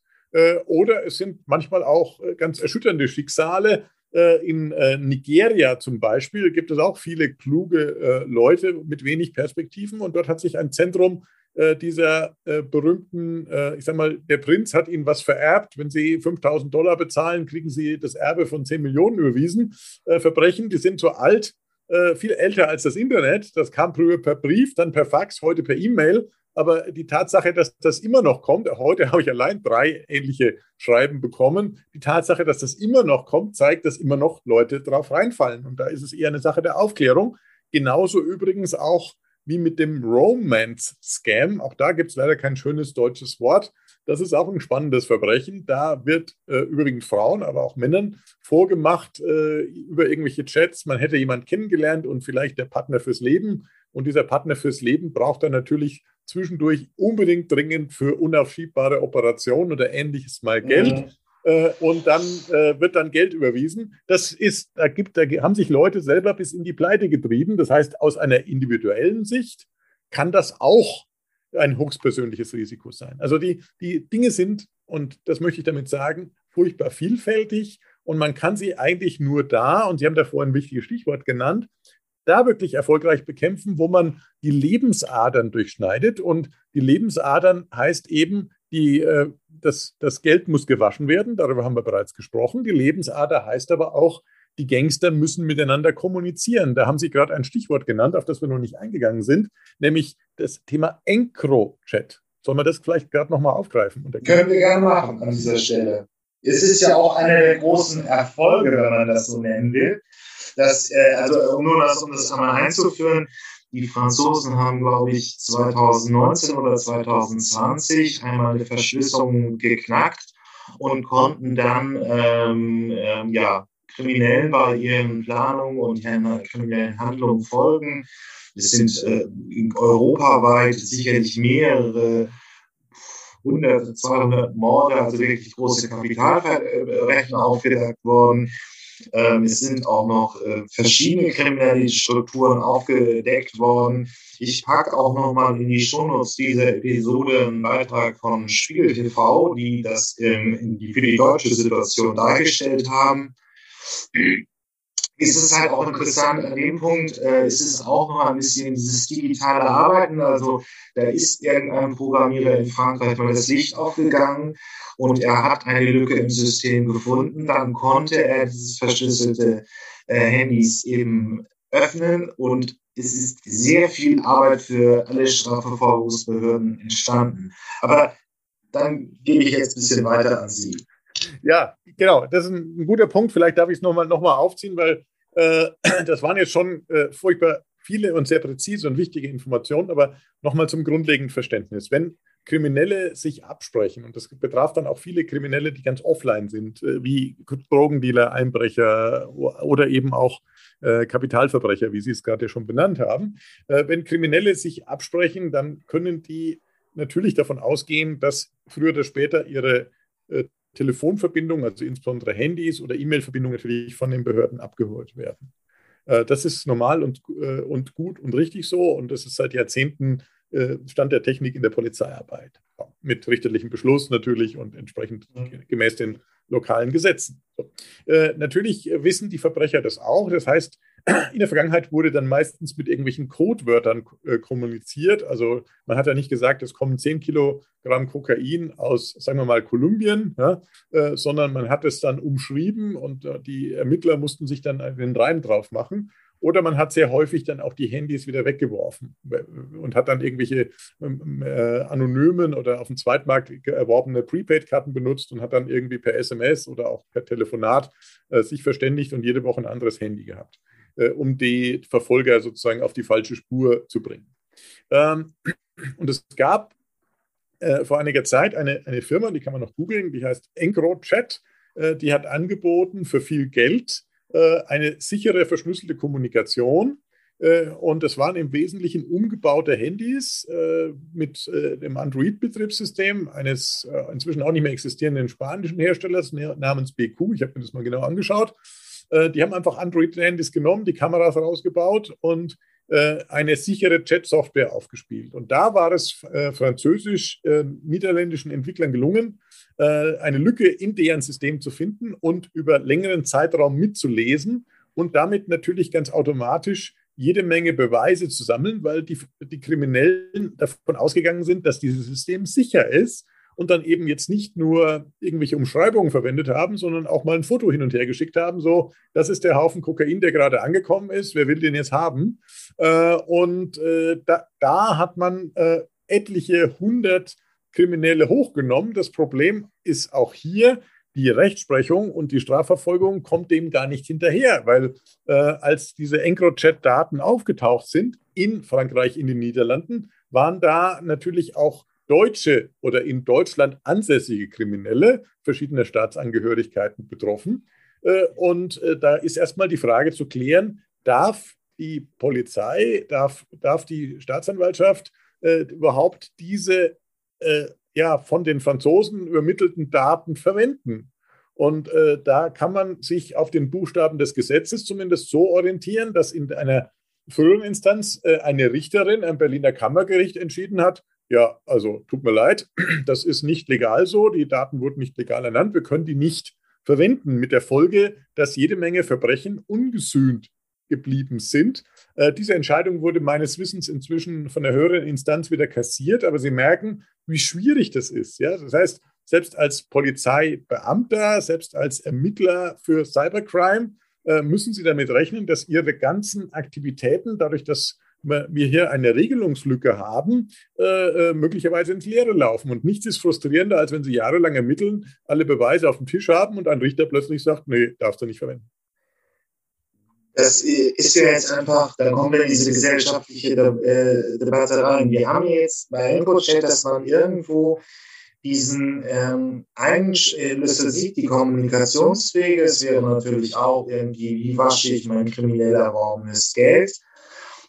Oder es sind manchmal auch ganz erschütternde Schicksale, in Nigeria zum Beispiel gibt es auch viele kluge Leute mit wenig Perspektiven und dort hat sich ein Zentrum äh, dieser äh, berühmten, äh, ich sag mal, der Prinz hat ihnen was vererbt. Wenn sie 5000 Dollar bezahlen, kriegen sie das Erbe von 10 Millionen überwiesen. Äh, Verbrechen, die sind so alt, äh, viel älter als das Internet. Das kam früher per Brief, dann per Fax, heute per E-Mail. Aber die Tatsache, dass das immer noch kommt, heute habe ich allein drei ähnliche Schreiben bekommen. Die Tatsache, dass das immer noch kommt, zeigt, dass immer noch Leute drauf reinfallen. Und da ist es eher eine Sache der Aufklärung. Genauso übrigens auch wie mit dem Romance-Scam. Auch da gibt es leider kein schönes deutsches Wort. Das ist auch ein spannendes Verbrechen. Da wird äh, überwiegend Frauen, aber auch Männern vorgemacht äh, über irgendwelche Chats. Man hätte jemanden kennengelernt und vielleicht der Partner fürs Leben. Und dieser Partner fürs Leben braucht dann natürlich zwischendurch unbedingt dringend für unaufschiebbare Operationen oder ähnliches mal Geld. Mhm. Äh, und dann äh, wird dann Geld überwiesen. Das ist, da gibt, da haben sich Leute selber bis in die Pleite getrieben. Das heißt, aus einer individuellen Sicht kann das auch ein höchstpersönliches Risiko sein. Also die, die Dinge sind, und das möchte ich damit sagen, furchtbar vielfältig und man kann sie eigentlich nur da, und Sie haben da vorhin ein wichtiges Stichwort genannt, da wirklich erfolgreich bekämpfen, wo man die Lebensadern durchschneidet. Und die Lebensadern heißt eben, die, äh, das, das Geld muss gewaschen werden, darüber haben wir bereits gesprochen. Die Lebensader heißt aber auch, die Gangster müssen miteinander kommunizieren. Da haben Sie gerade ein Stichwort genannt, auf das wir noch nicht eingegangen sind, nämlich das Thema EncroChat. Sollen wir das vielleicht gerade nochmal aufgreifen? Können wir gerne machen an dieser Stelle. Es ist ja auch einer der großen Erfolge, wenn man das so nennen will. Dass, äh, also um nur das, um das einmal einzuführen, die Franzosen haben, glaube ich, 2019 oder 2020 einmal eine Verschlüsselung geknackt und konnten dann ähm, ähm, ja, Kriminellen bei ihren Planungen und kriminellen Handlungen folgen. Es sind äh, europaweit sicherlich mehrere 100, 200 Morde, also wirklich große Kapitalverbrechen aufgedeckt worden. Ähm, es sind auch noch äh, verschiedene kriminelle Strukturen aufgedeckt worden. Ich packe auch noch mal in die Shownotes dieser Episode einen Beitrag von Spiegel TV, die das ähm, die für die deutsche Situation dargestellt haben ist es halt auch interessant an dem Punkt, äh, ist es auch noch ein bisschen dieses digitale Arbeiten. Also da ist irgendein Programmierer in Frankreich mal das Licht aufgegangen und er hat eine Lücke im System gefunden. Dann konnte er dieses verschlüsselte äh, Handys eben öffnen und es ist sehr viel Arbeit für alle Strafverfolgungsbehörden entstanden. Aber dann gebe ich jetzt ein bisschen weiter an Sie. Ja, genau. Das ist ein, guter Punkt. Vielleicht darf ich es nochmal noch mal aufziehen, weil das waren jetzt schon äh, furchtbar viele und sehr präzise und wichtige Informationen. Aber nochmal zum grundlegenden Verständnis. Wenn Kriminelle sich absprechen, und das betraf dann auch viele Kriminelle, die ganz offline sind, äh, wie Drogendealer, Einbrecher oder eben auch äh, Kapitalverbrecher, wie Sie es gerade schon benannt haben. Äh, wenn Kriminelle sich absprechen, dann können die natürlich davon ausgehen, dass früher oder später ihre Telefonverbindungen, also insbesondere Handys oder E-Mail-Verbindungen natürlich von den Behörden abgeholt werden. Äh, das ist normal und, äh, und gut und richtig so und das ist seit Jahrzehnten äh, Stand der Technik in der Polizeiarbeit. Mit richterlichem Beschluss natürlich und entsprechend gemäß den lokalen Gesetzen. So. natürlich wissen die Verbrecher das auch. Das heißt, in der Vergangenheit wurde dann meistens mit irgendwelchen Codewörtern äh, kommuniziert. Also man hat ja nicht gesagt, es kommen 10 Kilogramm Kokain aus, sagen wir mal, Kolumbien, ja, äh, sondern man hat es dann umschrieben und äh, die Ermittler mussten sich dann den Reim drauf machen. Oder man hat sehr häufig dann auch die Handys wieder weggeworfen und hat dann irgendwelche ähm, äh, anonymen oder auf dem Zweitmarkt erworbene Prepaid-Karten benutzt und hat dann irgendwie per SMS oder auch per Telefonat äh, sich verständigt und jede Woche ein anderes Handy gehabt um die Verfolger sozusagen auf die falsche Spur zu bringen. Ähm, und es gab äh, vor einiger Zeit eine, eine Firma, die kann man noch googeln, die heißt EncroChat. Äh, die hat angeboten für viel Geld äh, eine sichere, verschlüsselte Kommunikation. Äh, und das waren im Wesentlichen umgebaute Handys äh, mit dem Android-Betriebssystem eines inzwischen auch nicht mehr existierenden spanischen Herstellers namens BQ. Ich habe mir das mal genau angeschaut. Äh, die haben einfach Android-Handys genommen, die Kameras rausgebaut und äh, eine sichere Chat-Software aufgespielt. Und da war es äh, französisch-niederländischen Entwicklern gelungen, eine Lücke in deren System zu finden und über längeren Zeitraum mitzulesen und damit natürlich ganz automatisch jede Menge Beweise zu sammeln, weil die, die Kriminellen davon ausgegangen sind, dass dieses System sicher ist und dann eben jetzt nicht nur irgendwelche Umschreibungen verwendet haben, sondern auch mal ein Foto hin und her geschickt haben. So, das ist der Haufen Kokain, der gerade angekommen ist. Wer will den jetzt haben? Äh, und äh, da, da, hat man äh, etliche hundert Kriminelle hochgenommen. Das Problem ist auch hier, die Rechtsprechung und die Strafverfolgung kommt dem gar nicht hinterher, weil äh, als diese EncroChat-Daten aufgetaucht sind, in Frankreich, in den Niederlanden, waren da natürlich auch deutsche oder in Deutschland ansässige Kriminelle verschiedener Staatsangehörigkeiten betroffen. Äh, und äh, da ist erstmal die Frage zu klären, darf die Polizei, darf, darf die Staatsanwaltschaft äh, überhaupt diese äh, ja, von den Franzosen übermittelten Daten verwenden? Und äh, da kann man sich auf den Buchstaben des Gesetzes zumindest so orientieren, dass in einer früheren Instanz äh, eine Richterin am Berliner Kammergericht entschieden hat, ja, also tut mir leid, das ist nicht legal so, die Daten wurden nicht legal ernannt, wir können die nicht verwenden, mit der Folge, dass jede Menge Verbrechen ungesühnt geblieben sind. Äh, diese Entscheidung wurde meines Wissens inzwischen von der höheren Instanz wieder kassiert, aber Sie merken, wie schwierig das ist. Ja? Das heißt, selbst als Polizeibeamter, selbst als Ermittler für Cybercrime äh, müssen Sie damit rechnen, dass Ihre ganzen Aktivitäten, dadurch, dass wir hier eine Regelungslücke haben, äh, äh, möglicherweise ins Leere laufen. Und nichts ist frustrierender, als wenn Sie jahrelang ermitteln, alle Beweise auf dem Tisch haben und ein Richter plötzlich sagt, nee, darfst du nicht verwenden. Das ist ja jetzt einfach, dann kommen wir in diese gesellschaftliche De Debatte rein. Wir haben jetzt bei InfoChat, dass man irgendwo diesen ähm, Einschlüsse sieht, die Kommunikationswege. Es wäre natürlich auch irgendwie, wie wasche ich mein kriminell erworbenes Geld?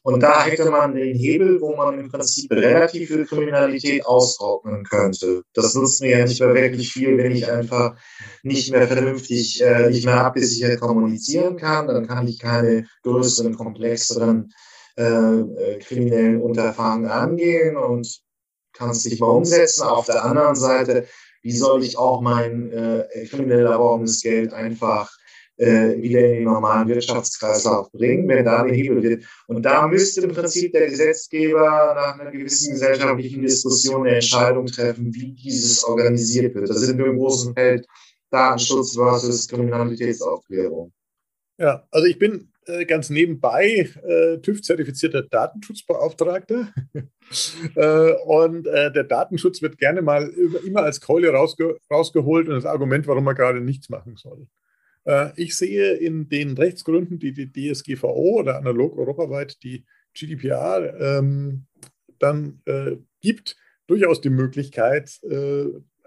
Und da hätte man den Hebel, wo man im Prinzip relativ viel Kriminalität austrocknen könnte. Das nutzt mir ja nicht mehr wirklich viel, wenn ich einfach nicht mehr vernünftig, äh, nicht mehr abgesichert kommunizieren kann. Dann kann ich keine größeren, komplexeren äh, äh kriminellen Unterfangen angehen und kann es nicht mal umsetzen. Auf der anderen Seite, wie soll ich auch mein äh, kriminell erworbenes Geld einfach wieder in den normalen Wirtschaftskreislauf bringen, wenn da der Hebel wird. Und da müsste im Prinzip der Gesetzgeber nach einer gewissen gesellschaftlichen Diskussion eine Entscheidung treffen, wie dieses organisiert wird. Da sind wir im großen Feld Datenschutz versus Kriminalitätsaufklärung. Ja, also ich bin äh, ganz nebenbei äh, TÜV-zertifizierter Datenschutzbeauftragter. äh, und äh, der Datenschutz wird gerne mal immer als Keule rausge rausgeholt und das Argument, warum man gerade nichts machen soll. Äh, ich sehe in den Rechtsgründen, die die DSGVO oder analog europaweit die GDPR ähm, dann äh, gibt, durchaus die Möglichkeit, äh,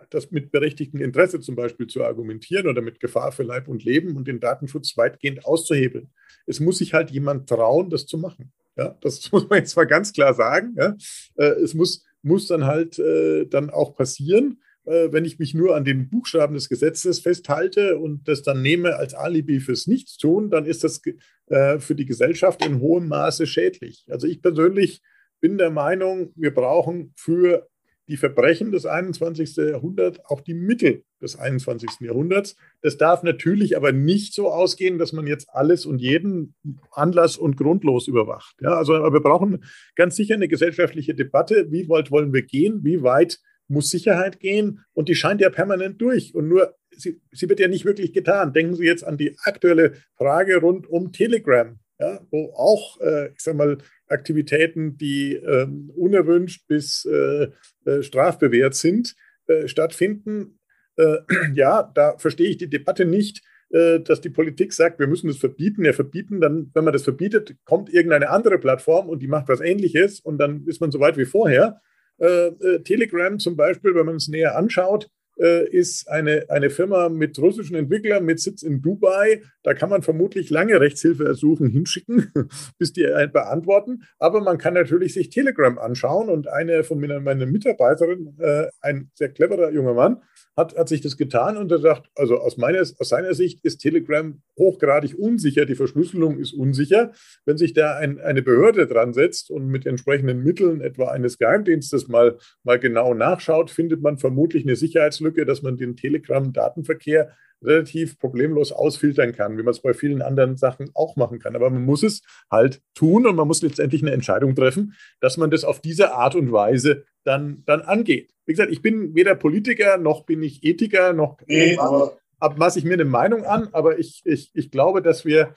das mit berechtigtem Interesse zum Beispiel zu argumentieren oder mit Gefahr für Leib und Leben und den Datenschutz weitgehend auszuhebeln. Es muss sich halt jemand trauen, das zu machen. Ja, das muss man jetzt mal ganz klar sagen. Ja. Äh, es muss, muss dann halt äh, dann auch passieren. Äh, wenn ich mich nur an den Buchstaben des Gesetzes festhalte und das dann nehme als Alibi fürs Nichtstun, dann ist das äh, für die Gesellschaft in hohem Maße schädlich. Also ich persönlich bin der Meinung, wir brauchen für die Verbrechen des 21. Jahrhunderts auch die Mittel des 21. Jahrhunderts. Das darf natürlich aber nicht so ausgehen, dass man jetzt alles und jeden Anlass und grundlos überwacht. Ja, also wir brauchen ganz sicher eine gesellschaftliche Debatte. Wie weit wollen wir gehen? Wie weit muss Sicherheit gehen und die scheint ja permanent durch. Und nur, sie, sie wird ja nicht wirklich getan. Denken Sie jetzt an die aktuelle Frage rund um Telegram, ja, wo auch, äh, ich sag mal, Aktivitäten, die äh, unerwünscht bis äh, äh, strafbewehrt sind, äh, stattfinden. Äh, ja, da verstehe ich die Debatte nicht, dass die Politik sagt, wir müssen das verbieten. Ja, verbieten, dann, wenn man das verbietet, kommt irgendeine andere Plattform und die macht was Ähnliches und dann ist man so weit wie vorher. Äh, äh, Telegram zum Beispiel, wenn man es näher anschaut, äh, ist eine, eine Firma mit russischen Entwicklern mit Sitz in Dubai. Da kann man vermutlich lange Rechtshilfeersuchen hinschicken, bis die beantworten. Aber man kann natürlich sich Telegram anschauen und eine von meinen Mitarbeiterinnen, äh, ein sehr cleverer junger Mann, hat, hat sich das getan und er sagt, also aus, meiner, aus seiner Sicht ist Telegram hochgradig unsicher, die Verschlüsselung ist unsicher. Wenn sich da ein, eine Behörde dran setzt und mit entsprechenden Mitteln, etwa eines Geheimdienstes, mal, mal genau nachschaut, findet man vermutlich eine Sicherheitslücke, dass man den Telegram-Datenverkehr relativ problemlos ausfiltern kann, wie man es bei vielen anderen Sachen auch machen kann. Aber man muss es halt tun und man muss letztendlich eine Entscheidung treffen, dass man das auf diese Art und Weise dann, dann angeht. Wie gesagt, ich bin weder Politiker noch bin ich Ethiker, noch nee, maße ich mir eine Meinung an, aber ich, ich, ich glaube, dass wir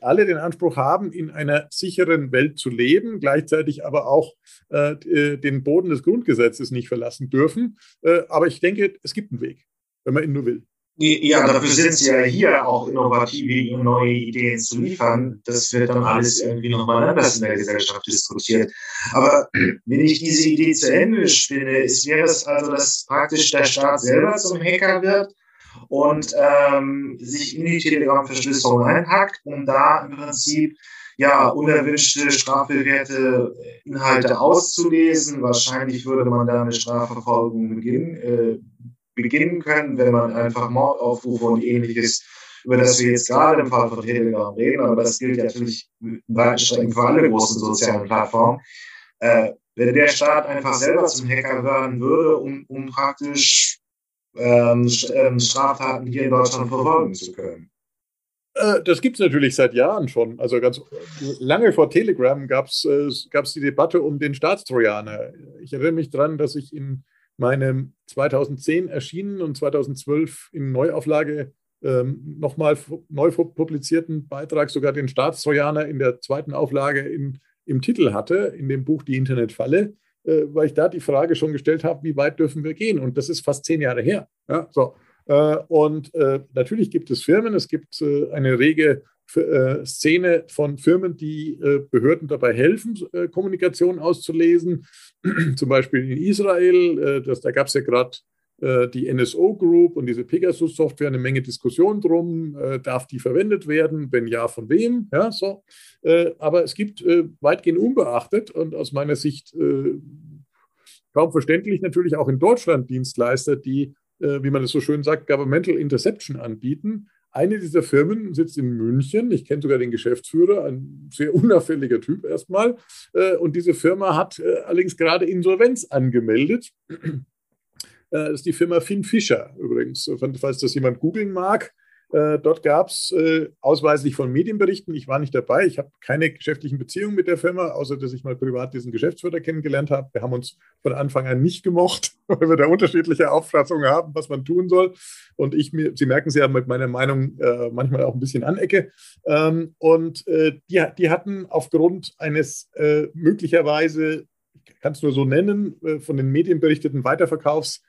alle den Anspruch haben, in einer sicheren Welt zu leben, gleichzeitig aber auch äh, äh den Boden des Grundgesetzes nicht verlassen dürfen. Äh, aber ich denke, es gibt einen Weg, wenn man ihn nur will. Ja, dafür sind sie ja hier auch innovative neue Ideen zu liefern. Das wird dann alles irgendwie nochmal anders in der Gesellschaft diskutiert. Aber wenn ich diese Idee zu Ende spinne, ist, wäre es also, dass praktisch der Staat selber zum Hacker wird und ähm, sich in die Telegram-Verschlüsselung einhackt, um da im Prinzip ja, unerwünschte strafbewährte Inhalte auszulesen. Wahrscheinlich würde man da eine Strafverfolgung beginnen, äh, beginnen können, wenn man einfach Mordaufrufe und ähnliches, über das wir jetzt gerade im Fall von Telegram reden, aber das gilt natürlich Strecken für alle großen sozialen Plattformen. Äh, wenn der Staat einfach selber zum Hacker werden würde, um, um praktisch ähm, ähm Straftaten hier in Deutschland verfolgen zu können. Äh, das gibt es natürlich seit Jahren schon. Also ganz lange vor Telegram gab es äh, die Debatte um den Staatstrojaner. Ich erinnere mich daran, dass ich in meinem 2010 erschienen und 2012 in Neuauflage ähm, nochmal neu publizierten Beitrag sogar den Staatstrojaner in der zweiten Auflage in, im Titel hatte, in dem Buch Die Internetfalle, äh, weil ich da die Frage schon gestellt habe, wie weit dürfen wir gehen? Und das ist fast zehn Jahre her. Ja, so. Äh, und äh, natürlich gibt es Firmen, es gibt äh, eine rege Szene von Firmen, die Behörden dabei helfen, Kommunikation auszulesen. Zum Beispiel in Israel, das, da gab es ja gerade die NSO Group und diese Pegasus-Software eine Menge Diskussion drum. darf die verwendet werden? Wenn ja, von wem? Ja, so. aber es gibt weitgehend unbeachtet und aus meiner Sicht kaum verständlich natürlich auch in Deutschland Dienstleister, die äh, wie man es so schön sagt, Governmental Interception anbieten. Eine dieser Firmen sitzt in München. Ich kenne sogar den Geschäftsführer, ein sehr unauffälliger Typ erstmal. Äh, und diese Firma hat äh, allerdings gerade Insolvenz angemeldet. Das ist die Firma Finn Fischer übrigens, falls das jemand googeln mag. Äh, dort gab es äh, ausweislich von Medienberichten, ich war nicht dabei, ich habe keine geschäftlichen Beziehungen mit der Firma, außer dass ich mal privat diesen Geschäftsführer kennengelernt habe. Wir haben uns von Anfang an nicht gemocht, weil wir da unterschiedliche Auffassungen haben, was man tun soll. Und ich mir, Sie merken es ja mit meiner Meinung äh, manchmal auch ein bisschen anecke. Ähm, und äh, die, die hatten aufgrund eines äh, möglicherweise, ich kann es nur so nennen, äh, von den Medien berichteten Weiterverkaufs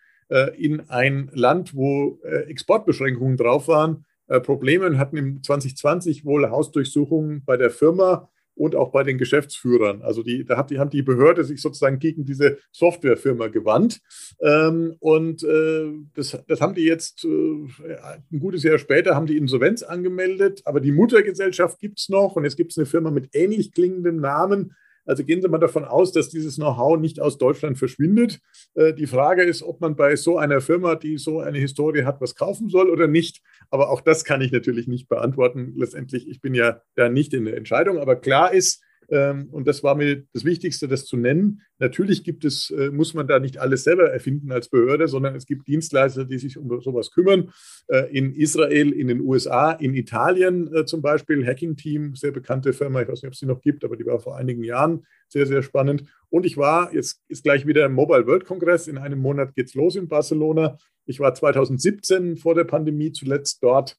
in ein Land, wo Exportbeschränkungen drauf waren, äh, Probleme und hatten im 2020 wohl Hausdurchsuchungen bei der Firma und auch bei den Geschäftsführern. Also die, da hat die, haben die Behörde sich sozusagen gegen diese Softwarefirma gewandt. Ähm, und äh, das, das haben die jetzt äh, ein gutes Jahr später, haben die Insolvenz angemeldet, aber die Muttergesellschaft gibt es noch und jetzt gibt es eine Firma mit ähnlich klingendem Namen, also gehen Sie mal davon aus, dass dieses Know-how nicht aus Deutschland verschwindet. Äh, die Frage ist, ob man bei so einer Firma, die so eine Historie hat, was kaufen soll oder nicht. Aber auch das kann ich natürlich nicht beantworten. Letztendlich, ich bin ja da nicht in der Entscheidung. Aber klar ist, und das war mir das Wichtigste, das zu nennen. Natürlich gibt es, äh, muss man da nicht alles selber erfinden als Behörde, sondern es gibt Dienstleister, die sich um sowas kümmern. Äh, in Israel, in den USA, in Italien äh, zum Beispiel, Hacking Team, sehr bekannte Firma, ich weiß nicht, ob es sie noch gibt, aber die war vor einigen Jahren sehr, sehr spannend. Und ich war, jetzt ist gleich wieder im Mobile World Congress, in einem Monat geht es los in Barcelona. Ich war 2017 vor der Pandemie zuletzt dort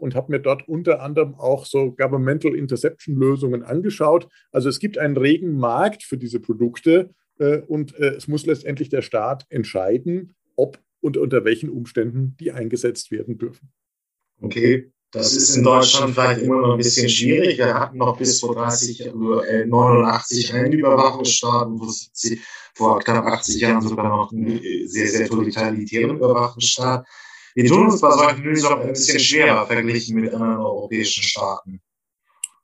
und habe mir dort unter anderem auch so Governmental Interception Lösungen angeschaut. Also es gibt einen regen Markt für diese Produkte äh, und äh, es muss letztendlich der Staat entscheiden, ob und unter welchen Umständen die eingesetzt werden dürfen. Okay, das ist in Deutschland vielleicht immer noch ein bisschen schwierig. Wir hatten noch bis vor 30, äh, 89 einen Überwachungsstaat, vor knapp 80 Jahren sogar noch einen sehr, sehr totalitären Überwachungsstaat. Wir tun uns bei solchen Lösungen ein bisschen schwerer verglichen mit anderen europäischen Staaten.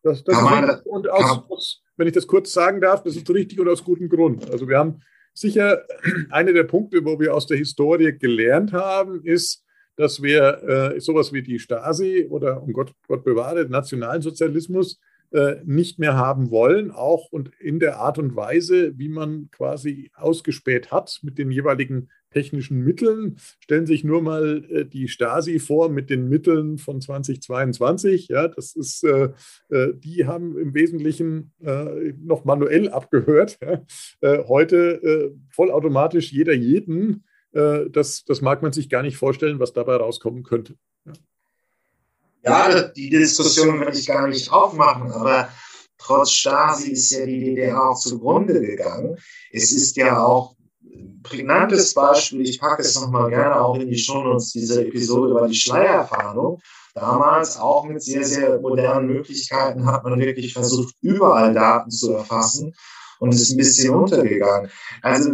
Das, das man, und aus, wenn ich das kurz sagen darf, das ist richtig und aus gutem Grund. Also wir haben sicher einer der Punkte, wo wir aus der Historie gelernt haben, ist, dass wir äh, sowas wie die Stasi oder um Gott, Gott bewahre, Nationalsozialismus äh, nicht mehr haben wollen, auch und in der Art und Weise, wie man quasi ausgespäht hat mit den jeweiligen technischen Mitteln. Stellen Sie sich nur mal äh, die Stasi vor mit den Mitteln von 2022. Ja, das ist, äh, äh, die haben im Wesentlichen äh, noch manuell abgehört. Ja. Äh, heute äh, vollautomatisch jeder jeden. das, das mag man sich gar nicht vorstellen, was dabei rauskommen könnte. Ja, die Diskussion will ich gar nicht aufmachen, aber trotz Stasi ist ja die DDR auch zugrunde gegangen. Es ist ja auch prägnantes Beispiel, ich packe es nochmal gerne auch in die Shownotes dieser Episode, war die Schleierfahndung. Damals auch mit sehr, sehr modernen Möglichkeiten hat man wirklich versucht, überall Daten zu erfassen und ist ein bisschen untergegangen. Also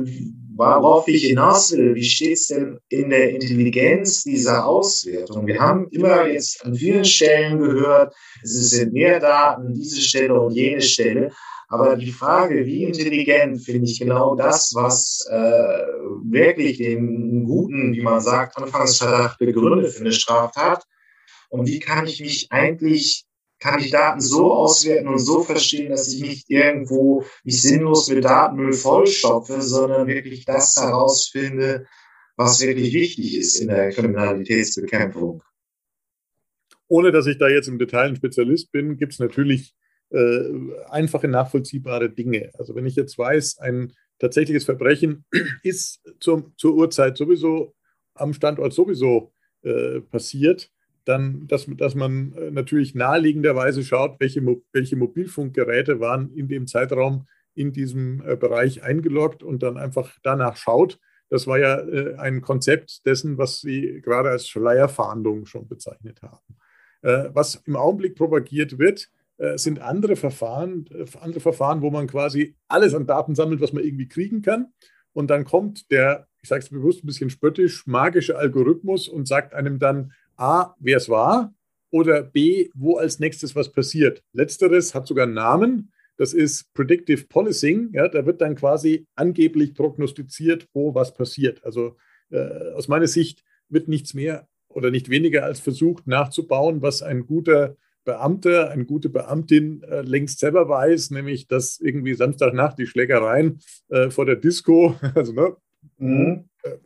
worauf ich hinaus will, wie steht es denn in der Intelligenz dieser Auswertung? Wir haben immer jetzt an vielen Stellen gehört, es sind mehr Daten, diese Stelle und jene Stelle. Aber die Frage, wie intelligent, finde ich genau das, was äh, wirklich den guten, wie man sagt, Anfangsverdacht begründet für eine Straftat. Und wie kann ich mich eigentlich, kann ich Daten so auswerten und so verstehen, dass ich nicht irgendwo nicht sinnlos mit Datenmüll vollstopfe, sondern wirklich das herausfinde, was wirklich wichtig ist in der Kriminalitätsbekämpfung. Ohne dass ich da jetzt im Detail ein Spezialist bin, gibt es natürlich äh, einfache, nachvollziehbare Dinge. Also wenn ich jetzt weiß, ein tatsächliches Verbrechen ist zum, zur Uhrzeit sowieso am Standort sowieso äh, passiert, dann, dass, dass man äh, natürlich naheliegenderweise schaut, welche, welche Mobilfunkgeräte waren in dem Zeitraum in diesem äh, Bereich eingeloggt und dann einfach danach schaut. Das war ja äh, ein Konzept dessen, was Sie gerade als Schleierfahndung schon bezeichnet haben. Was im Augenblick propagiert wird, sind andere Verfahren, andere Verfahren, wo man quasi alles an Daten sammelt, was man irgendwie kriegen kann. Und dann kommt der, ich sage es bewusst ein bisschen spöttisch, magische Algorithmus und sagt einem dann A, wer es war oder B, wo als nächstes was passiert. Letzteres hat sogar einen Namen. Das ist Predictive Policing. Ja, da wird dann quasi angeblich prognostiziert, wo was passiert. Also äh, aus meiner Sicht wird nichts mehr oder nicht weniger als versucht nachzubauen, was ein guter Beamter, eine gute Beamtin äh, längst selber weiß, nämlich dass irgendwie Samstagnacht die Schlägereien äh, vor der Disco, also ne, mhm. äh,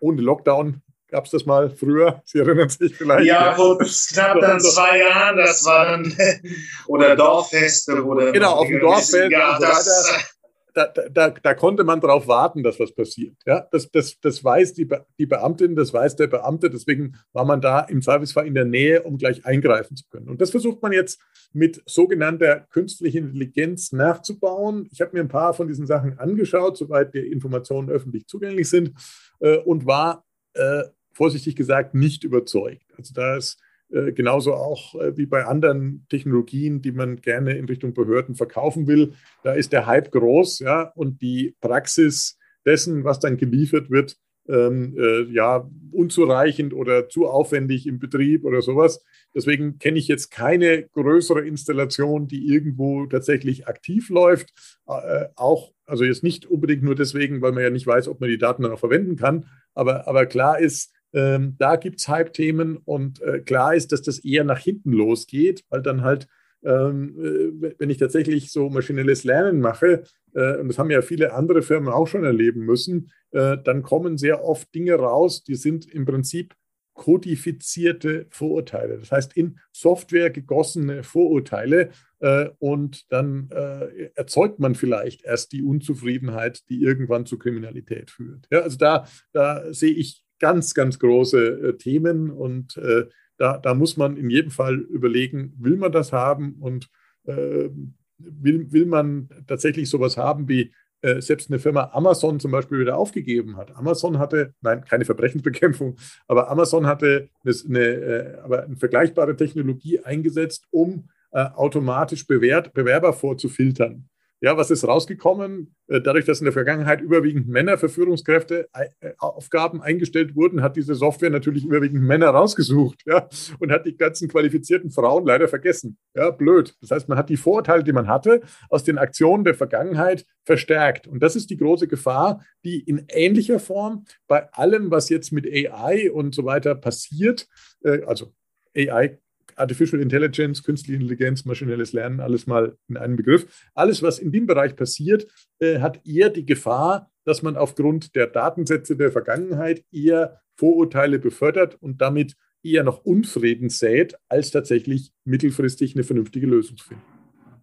ohne Lockdown gab es das mal früher. Sie erinnern sich vielleicht. Ja, vor knapp dann zwei Jahren, das war dann, oder Dorffeste, oder. Genau, auf dem Dorffest. Ja, das, da, da, da konnte man darauf warten, dass was passiert. Ja, das, das, das weiß die, die Beamtin, das weiß der Beamte. Deswegen war man da im Zweifelsfall in der Nähe, um gleich eingreifen zu können. Und das versucht man jetzt mit sogenannter künstlicher Intelligenz nachzubauen. Ich habe mir ein paar von diesen Sachen angeschaut, soweit die Informationen öffentlich zugänglich sind, äh, und war äh, vorsichtig gesagt nicht überzeugt. Also da ist äh, genauso auch äh, wie bei anderen Technologien, die man gerne in Richtung Behörden verkaufen will. Da ist der Hype groß, ja, und die Praxis dessen, was dann geliefert wird, ähm, äh, ja, unzureichend oder zu aufwendig im Betrieb oder sowas. Deswegen kenne ich jetzt keine größere Installation, die irgendwo tatsächlich aktiv läuft. Äh, auch, also jetzt nicht unbedingt nur deswegen, weil man ja nicht weiß, ob man die Daten dann auch verwenden kann. Aber, aber klar ist, ähm, da gibt es Hype-Themen und äh, klar ist, dass das eher nach hinten losgeht, weil dann halt, ähm, äh, wenn ich tatsächlich so maschinelles Lernen mache, äh, und das haben ja viele andere Firmen auch schon erleben müssen, äh, dann kommen sehr oft Dinge raus, die sind im Prinzip kodifizierte Vorurteile. Das heißt, in Software gegossene Vorurteile äh, und dann äh, erzeugt man vielleicht erst die Unzufriedenheit, die irgendwann zu Kriminalität führt. Ja, also da, da sehe ich ganz, ganz große äh, Themen und äh, da, da muss man in jedem Fall überlegen, will man das haben und äh, will, will man tatsächlich sowas haben wie selbst eine Firma Amazon zum Beispiel wieder aufgegeben hat. Amazon hatte, nein, keine Verbrechensbekämpfung, aber Amazon hatte eine, aber eine vergleichbare Technologie eingesetzt, um automatisch Bewerber vorzufiltern. Ja, was ist rausgekommen? Äh, dadurch, dass in der Vergangenheit überwiegend Männer für Führungskräfte äh, Aufgaben eingestellt wurden, hat diese Software natürlich überwiegend Männer rausgesucht ja, und hat die ganzen qualifizierten Frauen leider vergessen. Ja, blöd. Das heißt, man hat die Vorteile, die man hatte, aus den Aktionen der Vergangenheit verstärkt. Und das ist die große Gefahr, die in ähnlicher Form bei allem, was jetzt mit AI und so weiter passiert, äh, also AI Artificial Intelligence, künstliche Intelligenz, maschinelles Lernen, alles mal in einem Begriff. Alles, was in dem Bereich passiert, äh, hat eher die Gefahr, dass man aufgrund der Datensätze der Vergangenheit eher Vorurteile befördert und damit eher noch Unfrieden sät, als tatsächlich mittelfristig eine vernünftige Lösung zu finden.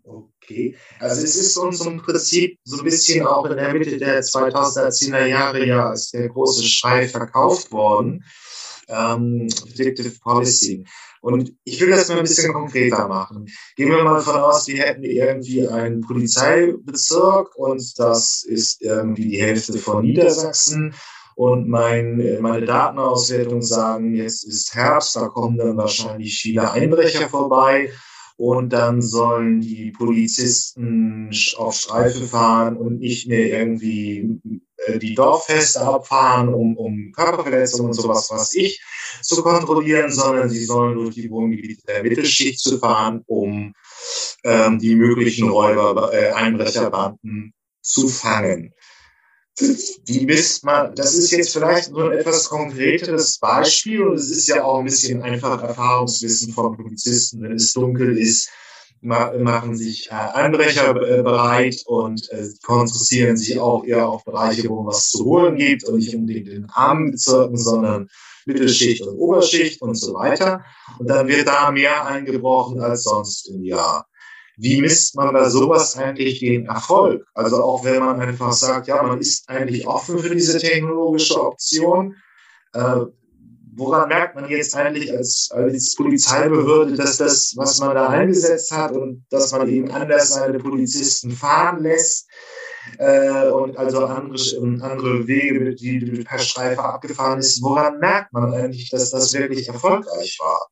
Okay, also es ist uns im Prinzip so ein bisschen auch in der Mitte der 2010er Jahre ja als der große Schrei verkauft worden. Ähm, Predictive Policy. Und ich will das mal ein bisschen konkreter machen. Gehen wir mal davon aus, wir hätten irgendwie einen Polizeibezirk und das ist irgendwie die Hälfte von Niedersachsen. Und mein, meine Datenauswertungen sagen, jetzt ist Herbst, da kommen dann wahrscheinlich viele Einbrecher vorbei. Und dann sollen die Polizisten auf Streife fahren und nicht mehr irgendwie die Dorffeste abfahren, um, um Körperverletzungen und sowas, was ich, zu kontrollieren, sondern sie sollen durch die Wohngebiete der Mittelschicht zu fahren, um ähm, die möglichen Räuber, äh, Einbrecherbanden zu fangen. Wie misst man, das ist jetzt vielleicht nur ein etwas konkreteres Beispiel und es ist ja auch ein bisschen einfach Erfahrungswissen von Polizisten, wenn es dunkel ist, machen sich äh, Einbrecher äh, bereit und äh, konzentrieren sich auch eher auf Bereiche, wo was zu holen gibt und nicht unbedingt in armen Bezirken, sondern Mittelschicht und Oberschicht und so weiter. Und dann wird da mehr eingebrochen als sonst im Jahr. Wie misst man da sowas eigentlich den Erfolg? Also auch wenn man einfach sagt, ja, man ist eigentlich offen für diese technologische Option, äh, woran merkt man jetzt eigentlich als, als Polizeibehörde, dass das, was man da eingesetzt hat und dass man eben anders seine Polizisten fahren lässt äh, und also andere, andere Wege, die per Streife abgefahren ist, woran merkt man eigentlich, dass das wirklich erfolgreich war?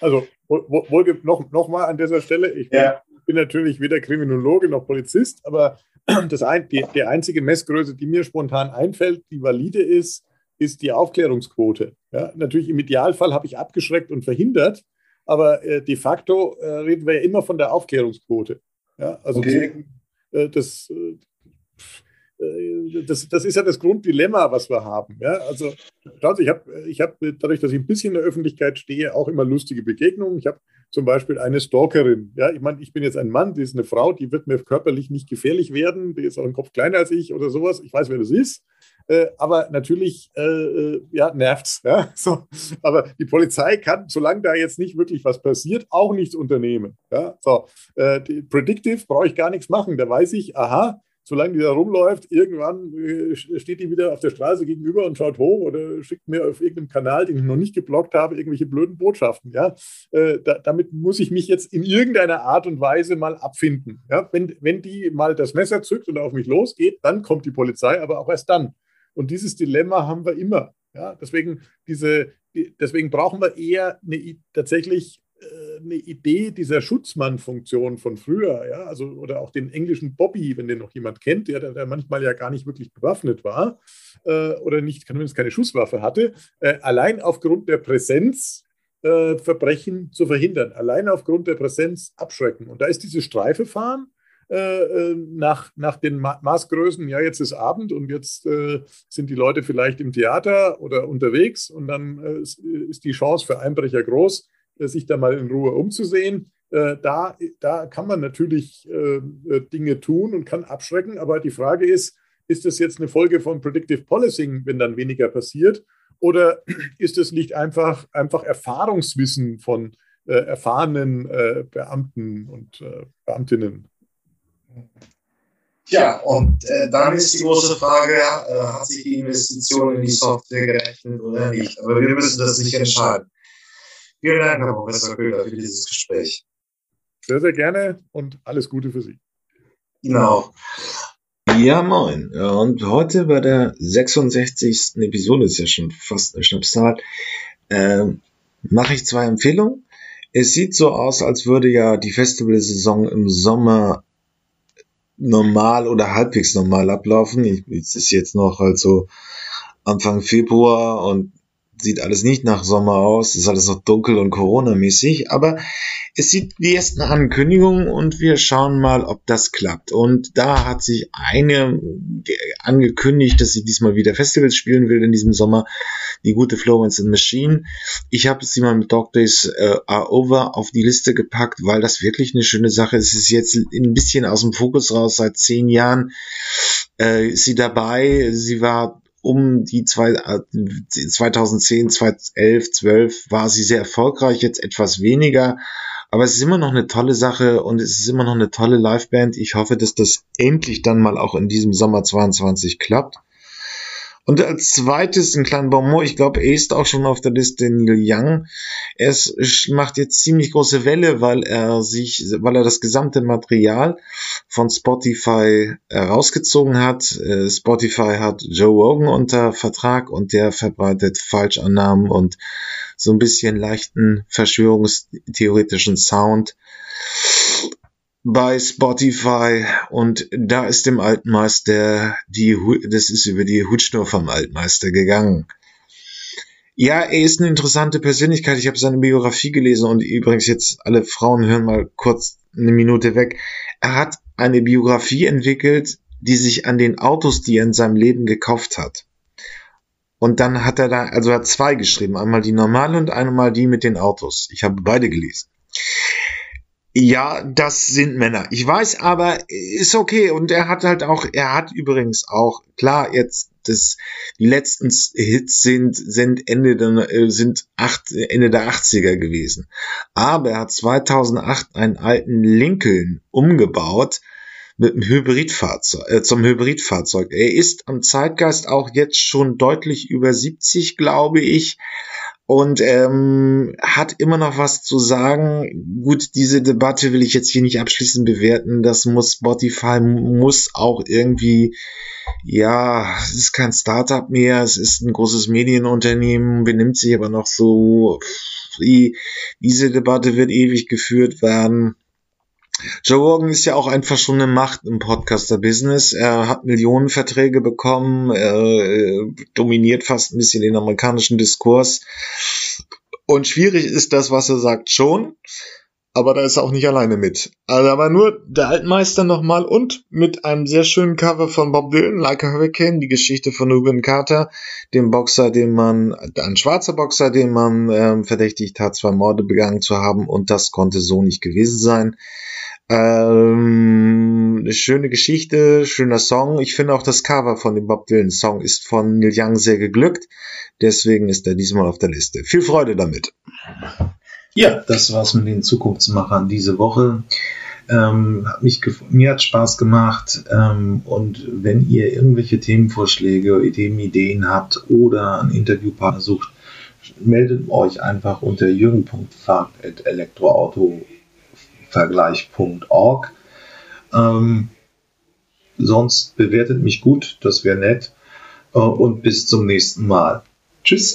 Also wohl noch, noch mal an dieser Stelle, ich ja. bin natürlich weder Kriminologe noch Polizist, aber das ein, die, die einzige Messgröße, die mir spontan einfällt, die valide ist, ist die Aufklärungsquote. Ja, natürlich im Idealfall habe ich abgeschreckt und verhindert, aber äh, de facto äh, reden wir ja immer von der Aufklärungsquote. Ja, also okay. deswegen, äh, das, äh, das, das, ist ja das Grunddilemma, was wir haben. Ja? Also, schauen Sie, ich habe ich hab, dadurch, dass ich ein bisschen in der Öffentlichkeit stehe, auch immer lustige Begegnungen. Ich habe zum Beispiel eine Stalkerin. Ja, ich meine, ich bin jetzt ein Mann, die ist eine Frau, die wird mir körperlich nicht gefährlich werden, die ist auch ein Kopf kleiner als ich oder sowas. Ich weiß, wer das ist. Äh, aber natürlich, äh, äh ja, nervt's. Ja? So. Aber die Polizei kann, solange da jetzt nicht wirklich was passiert, auch nichts unternehmen. Ja? So. Äh, Predictive brauche ich gar nichts machen. Da weiß ich, aha, solange die da rumläuft, irgendwann äh, steht die wieder auf der Straße gegenüber und schaut hoch oder schickt mir auf irgendeinem Kanal, den ich noch nicht geblockt habe, irgendwelche blöden Botschaften. Ja? Äh, da, damit muss ich mich jetzt in irgendeiner Art und Weise mal abfinden. Ja? Wenn, wenn die mal das Messer zückt und auf mich losgeht, dann kommt die Polizei, aber auch erst dann. Und dieses Dilemma haben wir immer. Ja? Deswegen, diese, deswegen brauchen wir eher eine, tatsächlich äh, eine Idee dieser Schutzmann-Funktion von früher, ja, also oder auch den englischen Bobby, wenn den noch jemand kennt, der, der manchmal ja gar nicht wirklich bewaffnet war äh, oder nicht, zumindest keine Schusswaffe hatte, äh, allein aufgrund der Präsenz äh, Verbrechen zu verhindern, allein aufgrund der Präsenz abschrecken. Und da ist diese Streife fahren. Äh, äh, nach, nach den Ma Maßgrößen, ja, jetzt ist Abend und jetzt sind die Leute vielleicht im Theater oder unterwegs und dann ist die Chance für Einbrecher groß, äh, sich da mal in Ruhe umzusehen. Äh, da, da kann man natürlich äh, Dinge tun und kann abschrecken, aber die Frage ist, ist das jetzt eine Folge von Predictive Policing, wenn dann weniger passiert? Oder ist es nicht einfach, einfach Erfahrungswissen von äh, erfahrenen äh, Beamten und äh, Beamtinnen? Ja, und dann ist die große Frage, hat sich die Investition in die Software gerechnet oder nicht? Aber wir müssen das nicht entscheiden. Vielen Dank, Herr Professor Köhler, für dieses Gespräch. Sehr, sehr gerne und alles Gute für Sie. Genau. Ja, moin. Und heute bei der 66. Episode, ist ja schon fast eine Schnapszahl, äh, mache ich zwei Empfehlungen. Es sieht so aus, als würde ja die Festivalsaison im Sommer normal oder halbwegs normal ablaufen. Ich, es ist jetzt noch also Anfang Februar und sieht alles nicht nach Sommer aus, ist alles noch dunkel und Corona-mäßig, aber es sieht wie ersten Ankündigungen und wir schauen mal, ob das klappt. Und da hat sich eine angekündigt, dass sie diesmal wieder Festivals spielen will in diesem Sommer, die gute Florence and Machine. Ich habe sie mal mit Dog Days äh, Are Over auf die Liste gepackt, weil das wirklich eine schöne Sache ist. Es ist jetzt ein bisschen aus dem Fokus raus, seit zehn Jahren äh, ist sie dabei. Sie war um die zwei, 2010, 2011, 12 war sie sehr erfolgreich, jetzt etwas weniger. Aber es ist immer noch eine tolle Sache und es ist immer noch eine tolle Liveband. Ich hoffe, dass das endlich dann mal auch in diesem Sommer 22 klappt. Und als zweites ein kleiner Bonbon, ich glaube, er ist auch schon auf der Liste Neil Young. Er macht jetzt ziemlich große Welle, weil er sich, weil er das gesamte Material von Spotify herausgezogen hat. Äh, Spotify hat Joe Rogan unter Vertrag und der verbreitet Falschannahmen und so ein bisschen leichten verschwörungstheoretischen Sound bei Spotify und da ist dem Altmeister die, das ist über die Hutschnur vom Altmeister gegangen. Ja, er ist eine interessante Persönlichkeit. Ich habe seine Biografie gelesen und übrigens jetzt alle Frauen hören mal kurz eine Minute weg. Er hat eine Biografie entwickelt, die sich an den Autos, die er in seinem Leben gekauft hat. Und dann hat er da, also er hat zwei geschrieben, einmal die normale und einmal die mit den Autos. Ich habe beide gelesen. Ja, das sind Männer. Ich weiß, aber ist okay. Und er hat halt auch, er hat übrigens auch, klar, jetzt das, die letzten Hits sind, sind Ende der, äh, sind acht, Ende der 80er gewesen. Aber er hat 2008 einen alten Lincoln umgebaut mit einem Hybridfahrzeug, äh, zum Hybridfahrzeug. Er ist am Zeitgeist auch jetzt schon deutlich über 70, glaube ich und ähm, hat immer noch was zu sagen. Gut, diese Debatte will ich jetzt hier nicht abschließend bewerten. Das muss Spotify muss auch irgendwie, ja, es ist kein Startup mehr, es ist ein großes Medienunternehmen, benimmt sich aber noch so. Die, diese Debatte wird ewig geführt werden. Joe Rogan ist ja auch einfach schon eine Macht im Podcaster-Business. Er hat Millionenverträge bekommen, er äh, dominiert fast ein bisschen den amerikanischen Diskurs. Und schwierig ist das, was er sagt, schon. Aber da ist er auch nicht alleine mit. Also aber nur der Altmeister nochmal und mit einem sehr schönen Cover von Bob Dylan, Like a Hurricane, die Geschichte von Ruben Carter, dem Boxer, den man, ein schwarzer Boxer, den man ähm, verdächtigt hat, zwei Morde begangen zu haben und das konnte so nicht gewesen sein. Ähm, eine schöne Geschichte, schöner Song. Ich finde auch das Cover von dem Bob Dylan Song ist von Neil Young sehr geglückt. Deswegen ist er diesmal auf der Liste. Viel Freude damit. Ja, das war's mit den Zukunftsmachern diese Woche. Ähm, hat mich mir hat Spaß gemacht ähm, und wenn ihr irgendwelche Themenvorschläge, Ideen, Ideen habt oder einen Interviewpartner sucht, meldet euch einfach unter jürgen.fahrt.elektroauto.com Vergleich.org. Ähm, sonst bewertet mich gut, das wäre nett. Äh, und bis zum nächsten Mal. Tschüss.